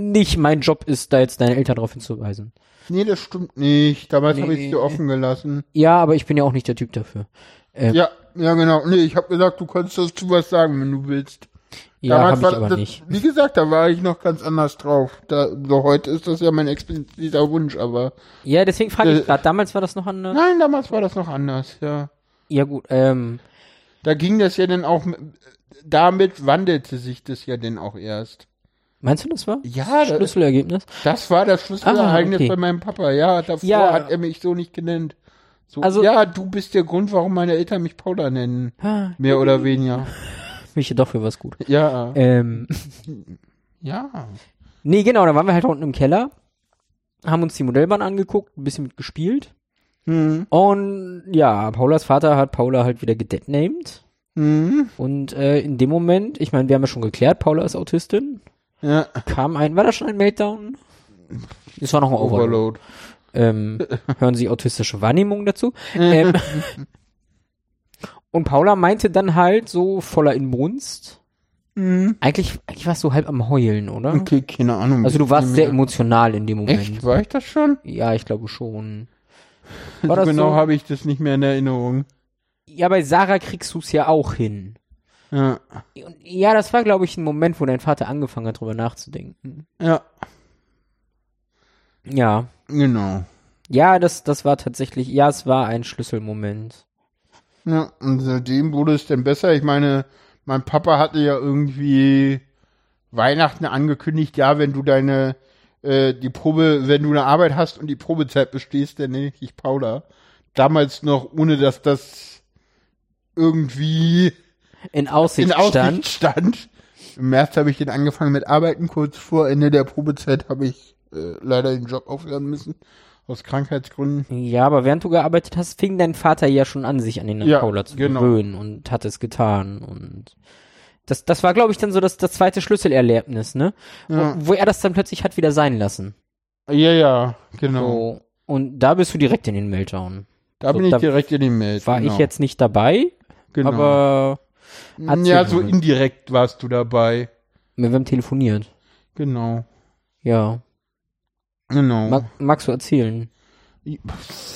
nicht mein Job ist, da jetzt deine Eltern darauf hinzuweisen. Nee, das stimmt nicht. Damals Nee. habe ich es dir offen gelassen. Ja, aber ich bin ja auch nicht der Typ dafür. Ähm, Ja, ja, genau. Nee, ich habe gesagt, du kannst dazu was sagen, wenn du willst. Ja, Damals ich aber das, nicht. Wie gesagt, da war ich noch ganz anders drauf. Da, so heute ist das ja mein expliziter Wunsch, aber Ja, deswegen frage Äh, ich gerade, damals war das noch eine. nein, damals war das noch anders, ja. Ja gut, ähm, Da ging das ja dann auch, mit, damit wandelte sich das ja dann auch erst. meinst du, das war? Ja, das, Schlüsselergebnis? das war das Schlüsselereignis Ah, okay. bei meinem Papa, ja. Davor Ja. hat er mich so nicht genannt. So, Also- ja, du bist der Grund, warum meine Eltern mich Paula nennen. Ah, Mehr oder weniger. mich doch für was gut. Ja. Ähm, Ja. nee, genau, da waren wir halt unten im Keller, haben uns die Modellbahn angeguckt, ein bisschen mitgespielt. Hm. Und ja, Paulas Vater hat Paula halt wieder gedetnamed. Hm. Und äh, in dem Moment, ich meine, wir haben ja schon geklärt, Paula ist Autistin, Ja. kam ein, war das schon ein Meltdown? Das war noch ein Overload. Overload. Ähm, hören Sie autistische Wahrnehmung dazu? ähm, und Paula meinte dann halt so voller Inbrunst, Hm. eigentlich, eigentlich warst du halb am Heulen, oder? Okay, keine Ahnung. Also du warst sehr emotional in dem Moment. Echt? War ich das schon? Ja, ich glaube schon. So War das genau so? habe ich das nicht mehr in Erinnerung. Ja, bei Sarah kriegst du es ja auch hin. Ja. Ja, das war, glaube ich, ein Moment, wo dein Vater angefangen hat, drüber nachzudenken. Ja, Ja. genau. Ja, das, das war tatsächlich, ja, es war ein Schlüsselmoment. Ja, und seitdem wurde es denn besser. Ich meine, mein Papa hatte ja irgendwie Weihnachten angekündigt, ja, wenn du deine, äh, die Probe, wenn du eine Arbeit hast und die Probezeit bestehst, dann nenne ich dich Paula. Damals noch, ohne dass das irgendwie In Aussicht, in Aussicht stand. stand. Im März habe ich den angefangen mit Arbeiten. Kurz vor Ende der Probezeit habe ich äh, leider den Job aufhören müssen. Aus Krankheitsgründen. Ja, aber während du gearbeitet hast, fing dein Vater ja schon an, sich an den Ja, Paula zu genau. gewöhnen und hat es getan und das, das war, glaube ich, dann so das, das zweite Schlüsselerlebnis, ne? Ja. Wo, wo er das dann plötzlich hat wieder sein lassen. Ja, ja, genau. So. Und da bist du direkt in den Meltdown. Da so, bin ich da direkt in den Mail. War genau. ich jetzt nicht dabei, genau. aber ja, so indirekt warst du dabei. wir haben telefoniert. Genau. Ja. Genau. Mag, magst du erzählen?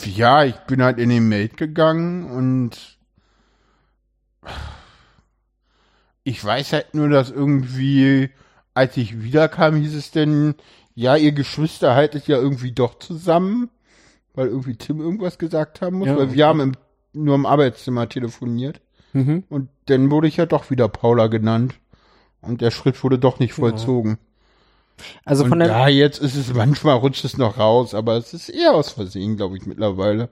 Ja, ich bin halt in den Mate gegangen und ich weiß halt nur, dass irgendwie, als ich wiederkam, hieß es denn, ja, ihr Geschwister haltet ja irgendwie doch zusammen, weil irgendwie Tim irgendwas gesagt haben muss, Ja, weil okay. wir haben im, nur im Arbeitszimmer telefoniert Mhm. und dann wurde ich ja doch wieder Paula genannt und der Schritt wurde doch nicht vollzogen. Also von der, ja, jetzt ist es, manchmal rutscht es noch raus, aber es ist eher aus Versehen, glaube ich, mittlerweile.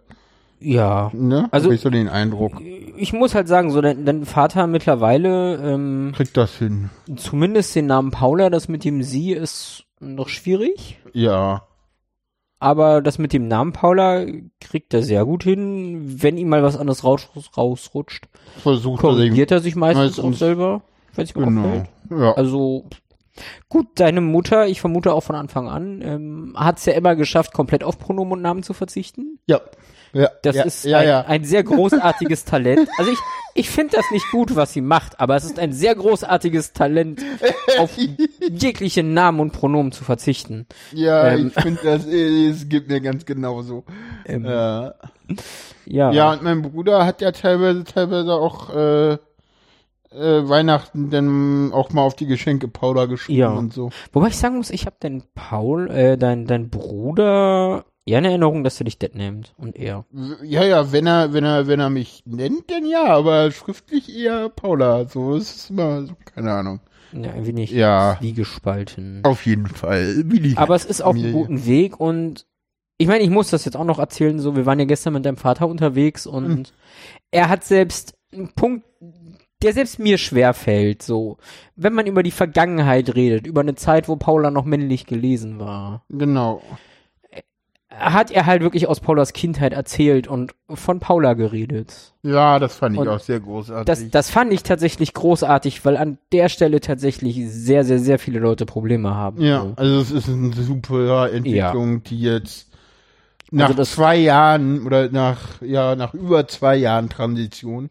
ja. Ne? Also- Hab ich so den Eindruck. Ich muss halt sagen, so dein, dein Vater mittlerweile, ähm, Kriegt das hin. zumindest den Namen Paula, das mit dem Sie ist noch schwierig. Ja. Aber das mit dem Namen Paula kriegt er sehr gut hin. Wenn ihm mal was anderes raus, rausrutscht, Versucht er sich. korrigiert er sich meistens, auch meistens- selber. Wenn es ihm Genau. auffällt. Ja. Also, gut, deine Mutter, ich vermute auch von Anfang an, ähm, hat es ja immer geschafft, komplett auf Pronomen und Namen zu verzichten. ja. Ja. Das ja, ist ja, ein, ja. ein sehr großartiges Talent. Also ich, ich finde das nicht gut, was sie macht, aber es ist ein sehr großartiges Talent, auf jegliche Namen und Pronomen zu verzichten. ja, ähm, ich finde das, äh, es gibt mir ganz genauso. Ähm, Ja. ja. ja, und mein Bruder hat ja teilweise, teilweise auch, äh, äh, Weihnachten dann auch mal auf die Geschenke Paula geschrieben Ja. und so. Wobei ich sagen muss, ich habe deinen Paul, äh, dein, dein Bruder, ja in Erinnerung, dass er dich Dead nennt und er. Ja, ja, wenn er, wenn er, wenn er mich nennt, dann ja, aber schriftlich eher Paula. So ist es immer, so, keine Ahnung. Ja, ein wenig Ja. zwiegespalten. Auf jeden Fall. Wie Aber es ist auf einem guten Weg und ich meine, ich muss das jetzt auch noch erzählen, so, wir waren ja gestern mit deinem Vater unterwegs und Hm. er hat selbst einen Punkt, der selbst mir schwer fällt, so. Wenn man über die Vergangenheit redet, über eine Zeit, wo Paula noch männlich gelesen war, Genau. hat er halt wirklich aus Paulas Kindheit erzählt und von Paula geredet. Ja, das fand ich Und auch sehr großartig. Das, das fand ich tatsächlich großartig, weil an der Stelle tatsächlich sehr, sehr, sehr viele Leute Probleme haben. ja, So. also es ist eine super Entwicklung, die jetzt nach Also zwei Jahren oder nach, ja, nach über zwei Jahren Transition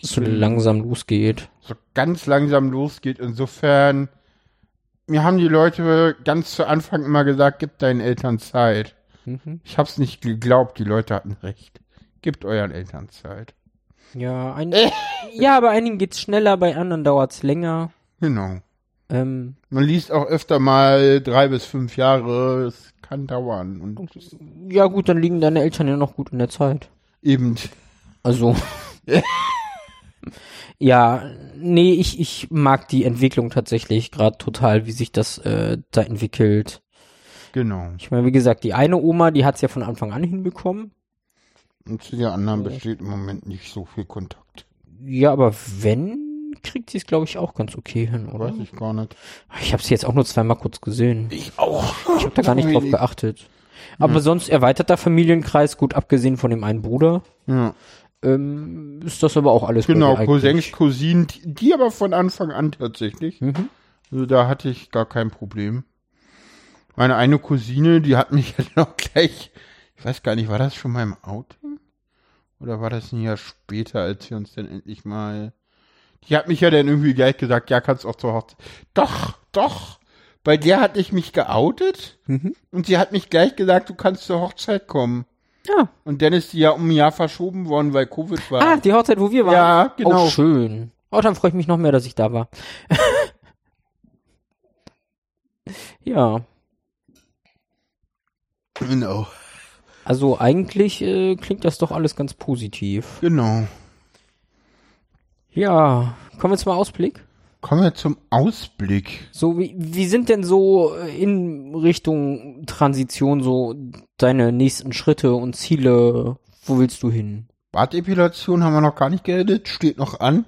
so langsam losgeht. so ganz langsam losgeht. Insofern, mir haben die Leute ganz zu Anfang immer gesagt, gebt deinen Eltern Zeit. Mhm. Ich hab's nicht geglaubt, die Leute hatten recht. Gebt euren Eltern Zeit. Ja, ein, ja, bei einigen geht's schneller, bei anderen dauert's länger. Genau. Ähm, Man liest auch öfter mal drei bis fünf Jahre. Es kann dauern. Und ja gut, dann liegen deine Eltern ja noch gut in der Zeit. eben, Also. ja, nee, ich, ich mag die Entwicklung tatsächlich gerade total, wie sich das äh, da entwickelt. genau. Ich meine, wie gesagt, die eine Oma, die hat's ja von Anfang an hinbekommen. Und zu der anderen besteht im Moment nicht so viel Kontakt. Ja, aber wenn, kriegt sie es, glaube ich, auch ganz okay hin, oder? Weiß ich gar nicht. Ich habe sie jetzt auch nur zweimal kurz gesehen. Ich auch. Ich habe da gar nicht drauf geachtet. Aber sonst erweiterter Familienkreis, gut abgesehen von dem einen Bruder, Ja. Ähm, ist das aber auch alles Genau, Cousins. Cousinen, die, die aber von Anfang an tatsächlich. Mhm. Also da hatte ich gar kein Problem. Meine eine Cousine, die hat mich ja noch gleich, ich weiß gar nicht, war das schon mal im Outing? Oder war das ein Jahr später, als wir uns dann endlich mal, die hat mich ja dann irgendwie gleich gesagt, ja, kannst auch zur Hochzeit. Doch, doch. Bei der hatte ich mich geoutet Mhm. und sie hat mich gleich gesagt, du kannst zur Hochzeit kommen. Ja. Und dann ist die ja um ein Jahr verschoben worden, weil Covid war. Ah, die Hochzeit, wo wir waren. Ja, genau. Oh, schön. Oh, dann freue ich mich noch mehr, dass ich da war. ja. Genau. Also eigentlich äh, klingt das doch alles ganz positiv. Genau. Ja, kommen wir zum Ausblick. Kommen wir zum Ausblick. So, wie, wie sind denn so äh, in Richtung Transition so deine nächsten Schritte und Ziele? Wo willst du hin? Bartepilation haben wir noch gar nicht geredet, steht noch an.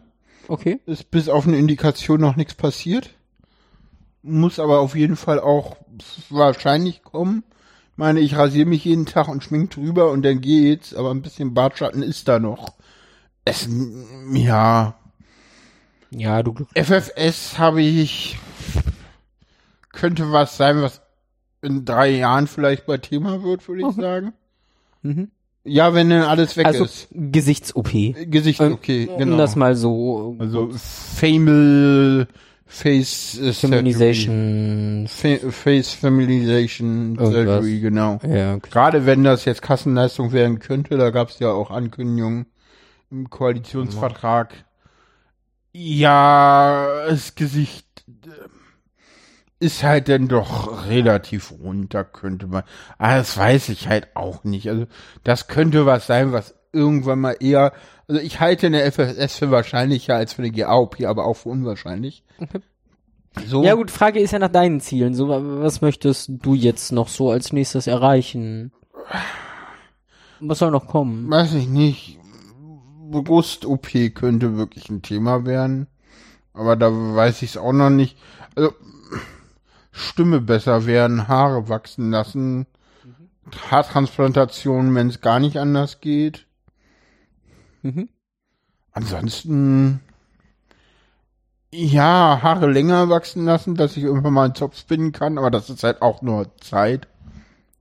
Okay. Ist bis auf eine Indikation noch nichts passiert. Muss aber auf jeden Fall auch wahrscheinlich kommen. Ich meine, ich rasiere mich jeden Tag und schmink drüber und dann geht's, aber ein bisschen Bartschatten ist da noch. Es, ja, Ja, du Glück. FFS habe ich, könnte was sein, was in drei Jahren vielleicht bei Thema wird, würde ich Okay. sagen. Mhm. Ja, wenn dann alles weg Also ist. Gesichts-OP. Gesicht, Ähm, okay, Um genau. das mal so also Famil Face äh, Feminization. Fa Face Feminization Irgendwas. Surgery, genau. Ja, okay. Gerade wenn das jetzt Kassenleistung werden könnte, da gab es ja auch Ankündigungen im Koalitionsvertrag. Ja, das Gesicht äh, ist halt dann doch relativ rund, da könnte man. Ah, das weiß ich halt auch nicht. Also, das könnte was sein, was irgendwann mal eher. Also, ich halte eine FSS für wahrscheinlicher als für eine GAOP, aber auch für unwahrscheinlich. So. Ja gut, Frage ist ja nach deinen Zielen. So, wa- was möchtest du jetzt noch so als nächstes erreichen? Was soll noch kommen? weiß ich nicht. Brust-OP könnte wirklich ein Thema werden. Aber da weiß ich es auch noch nicht. Also, Stimme besser werden, Haare wachsen lassen, Haartransplantation, wenn es gar nicht anders geht. Mhm. Ansonsten, ja, Haare länger wachsen lassen, dass ich irgendwann mal einen Zopf spinnen kann, aber das ist halt auch nur Zeit.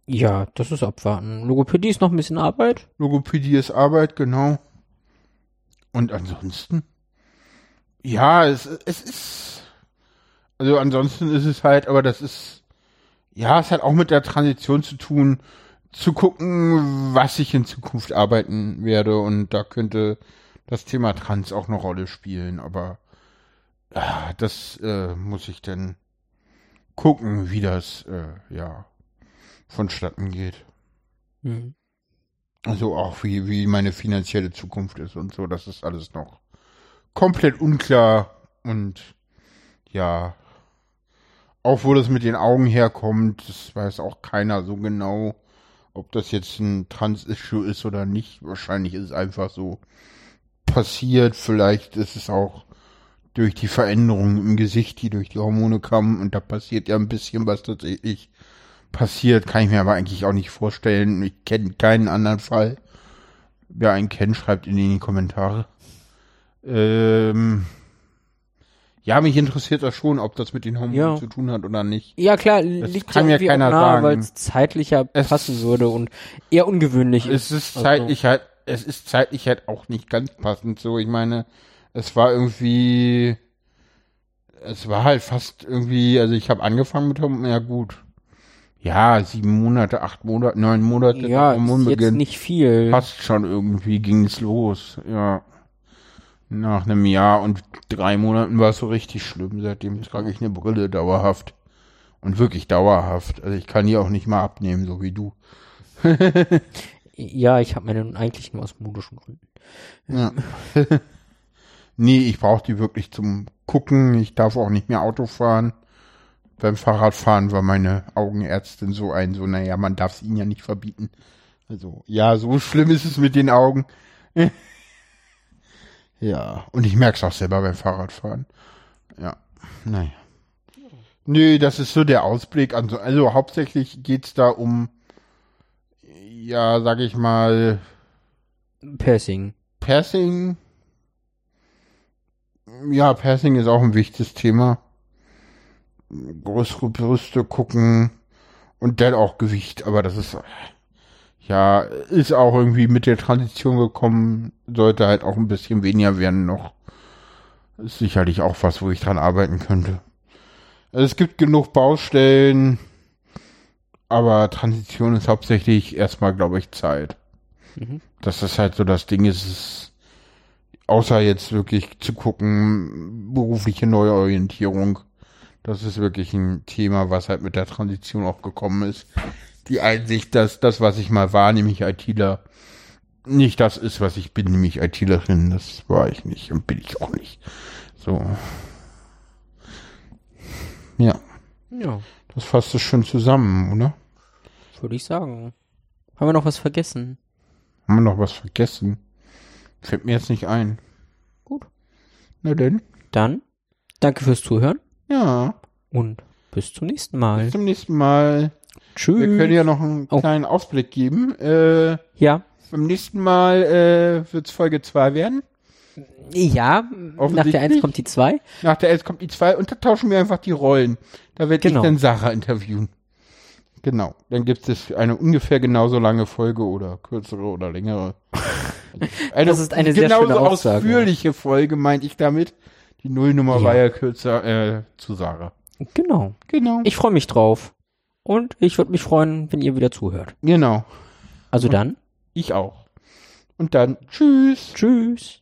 Ja, das ist abwarten. Logopädie ist noch ein bisschen Arbeit. Logopädie ist Arbeit, genau. Und ansonsten? Ja, es, es ist. Also ansonsten ist es halt, aber das ist. Ja, es hat auch mit der Transition zu tun, zu gucken, was ich in Zukunft arbeiten werde. Und da könnte das Thema Trans auch eine Rolle spielen. Aber ah, das äh, muss ich dann gucken, wie das äh, ja vonstatten geht. Mhm. Also auch wie, wie meine finanzielle Zukunft ist und so, das ist alles noch komplett unklar und ja, auch wo das mit den Augen herkommt, das weiß auch keiner so genau, ob das jetzt ein Trans-Issue ist oder nicht. Wahrscheinlich ist es einfach so passiert, vielleicht ist es auch durch die Veränderungen im Gesicht, die durch die Hormone kamen und da passiert ja ein bisschen was tatsächlich passiert, kann ich mir aber eigentlich auch nicht vorstellen. Ich kenne keinen anderen Fall. Wer einen kennt, schreibt ihn in die Kommentare. Ähm, ja, mich interessiert das schon, ob das mit den Hormonen Ja. zu tun hat oder nicht. Ja klar, liegt kann mir keiner sagen. weil es zeitlicher Es- passen würde und eher ungewöhnlich Es ist. ist Also- zeitlich halt, es ist zeitlich halt auch nicht ganz passend so. Ich meine, es war irgendwie, es war halt fast irgendwie, also ich habe angefangen mit Hormonen, ja gut. Ja, sieben Monate, acht Monate, neun Monate ja, nach ist jetzt nicht viel. Passt schon irgendwie, ging es los, ja. Nach einem Jahr und drei Monaten war es so richtig schlimm. Seitdem trage ich eine Brille dauerhaft. Und wirklich dauerhaft. Also ich kann die auch nicht mal abnehmen, so wie du. Ja, ich habe meine nun eigentlich nur aus modischen Gründen. Ja. nee, ich brauche die wirklich zum Gucken. Ich darf auch nicht mehr Auto fahren. Beim Fahrradfahren war meine Augenärztin so ein, so, naja, man darf es ihnen ja nicht verbieten. Also, ja, so schlimm ist es mit den Augen. ja, und ich merke es auch selber beim Fahrradfahren. Ja, naja. Nee, das ist so der Ausblick. Also, also hauptsächlich geht's da um, ja, sag ich mal, Piercing. Passing. Ja, Passing ist auch ein wichtiges Thema. Größere Brüste gucken und dann auch Gewicht, aber das ist ja ist auch irgendwie mit der Transition gekommen, sollte halt auch ein bisschen weniger werden noch. Ist sicherlich auch was, wo ich dran arbeiten könnte. Also es gibt genug Baustellen, aber Transition ist hauptsächlich erstmal, glaube ich, Zeit Mhm. dass das halt so das Ding ist, ist außer jetzt wirklich zu gucken, berufliche Neuorientierung. Das ist wirklich ein Thema, was halt mit der Transition auch gekommen ist. Die Einsicht, dass das, was ich mal war, nämlich ITler, nicht das ist, was ich bin, nämlich ITlerin. Das war ich nicht und bin ich auch nicht. So. Ja, Ja, das fasst es schon zusammen, oder? würde ich sagen. Haben wir noch was vergessen? Haben wir noch was vergessen? Fällt mir jetzt nicht ein. Gut. Na denn? Dann danke fürs Zuhören Ja. Und bis zum nächsten Mal. Bis zum nächsten Mal. Tschüss. Wir können ja noch einen Oh. kleinen Ausblick geben. Äh, ja, beim nächsten Mal äh, wird es Folge 2 werden. ja, nach der 1 Offensichtlich. kommt die 2. Nach der 11 kommt die 2 und da tauschen wir einfach die Rollen. Da werde Genau. ich dann Sarah interviewen. Genau. Dann gibt es eine ungefähr genauso lange Folge oder kürzere oder längere. Eine Das ist eine sehr genauso schöne Aussage. ausführliche Folge, meinte ich damit. Die Nullnummer Ja. war ja kürzer äh, zu Sarah. Genau. Genau. Ich freue mich drauf. Und ich würde mich freuen, wenn ihr wieder zuhört. genau. Also dann, Ich auch. Und dann tschüss. tschüss.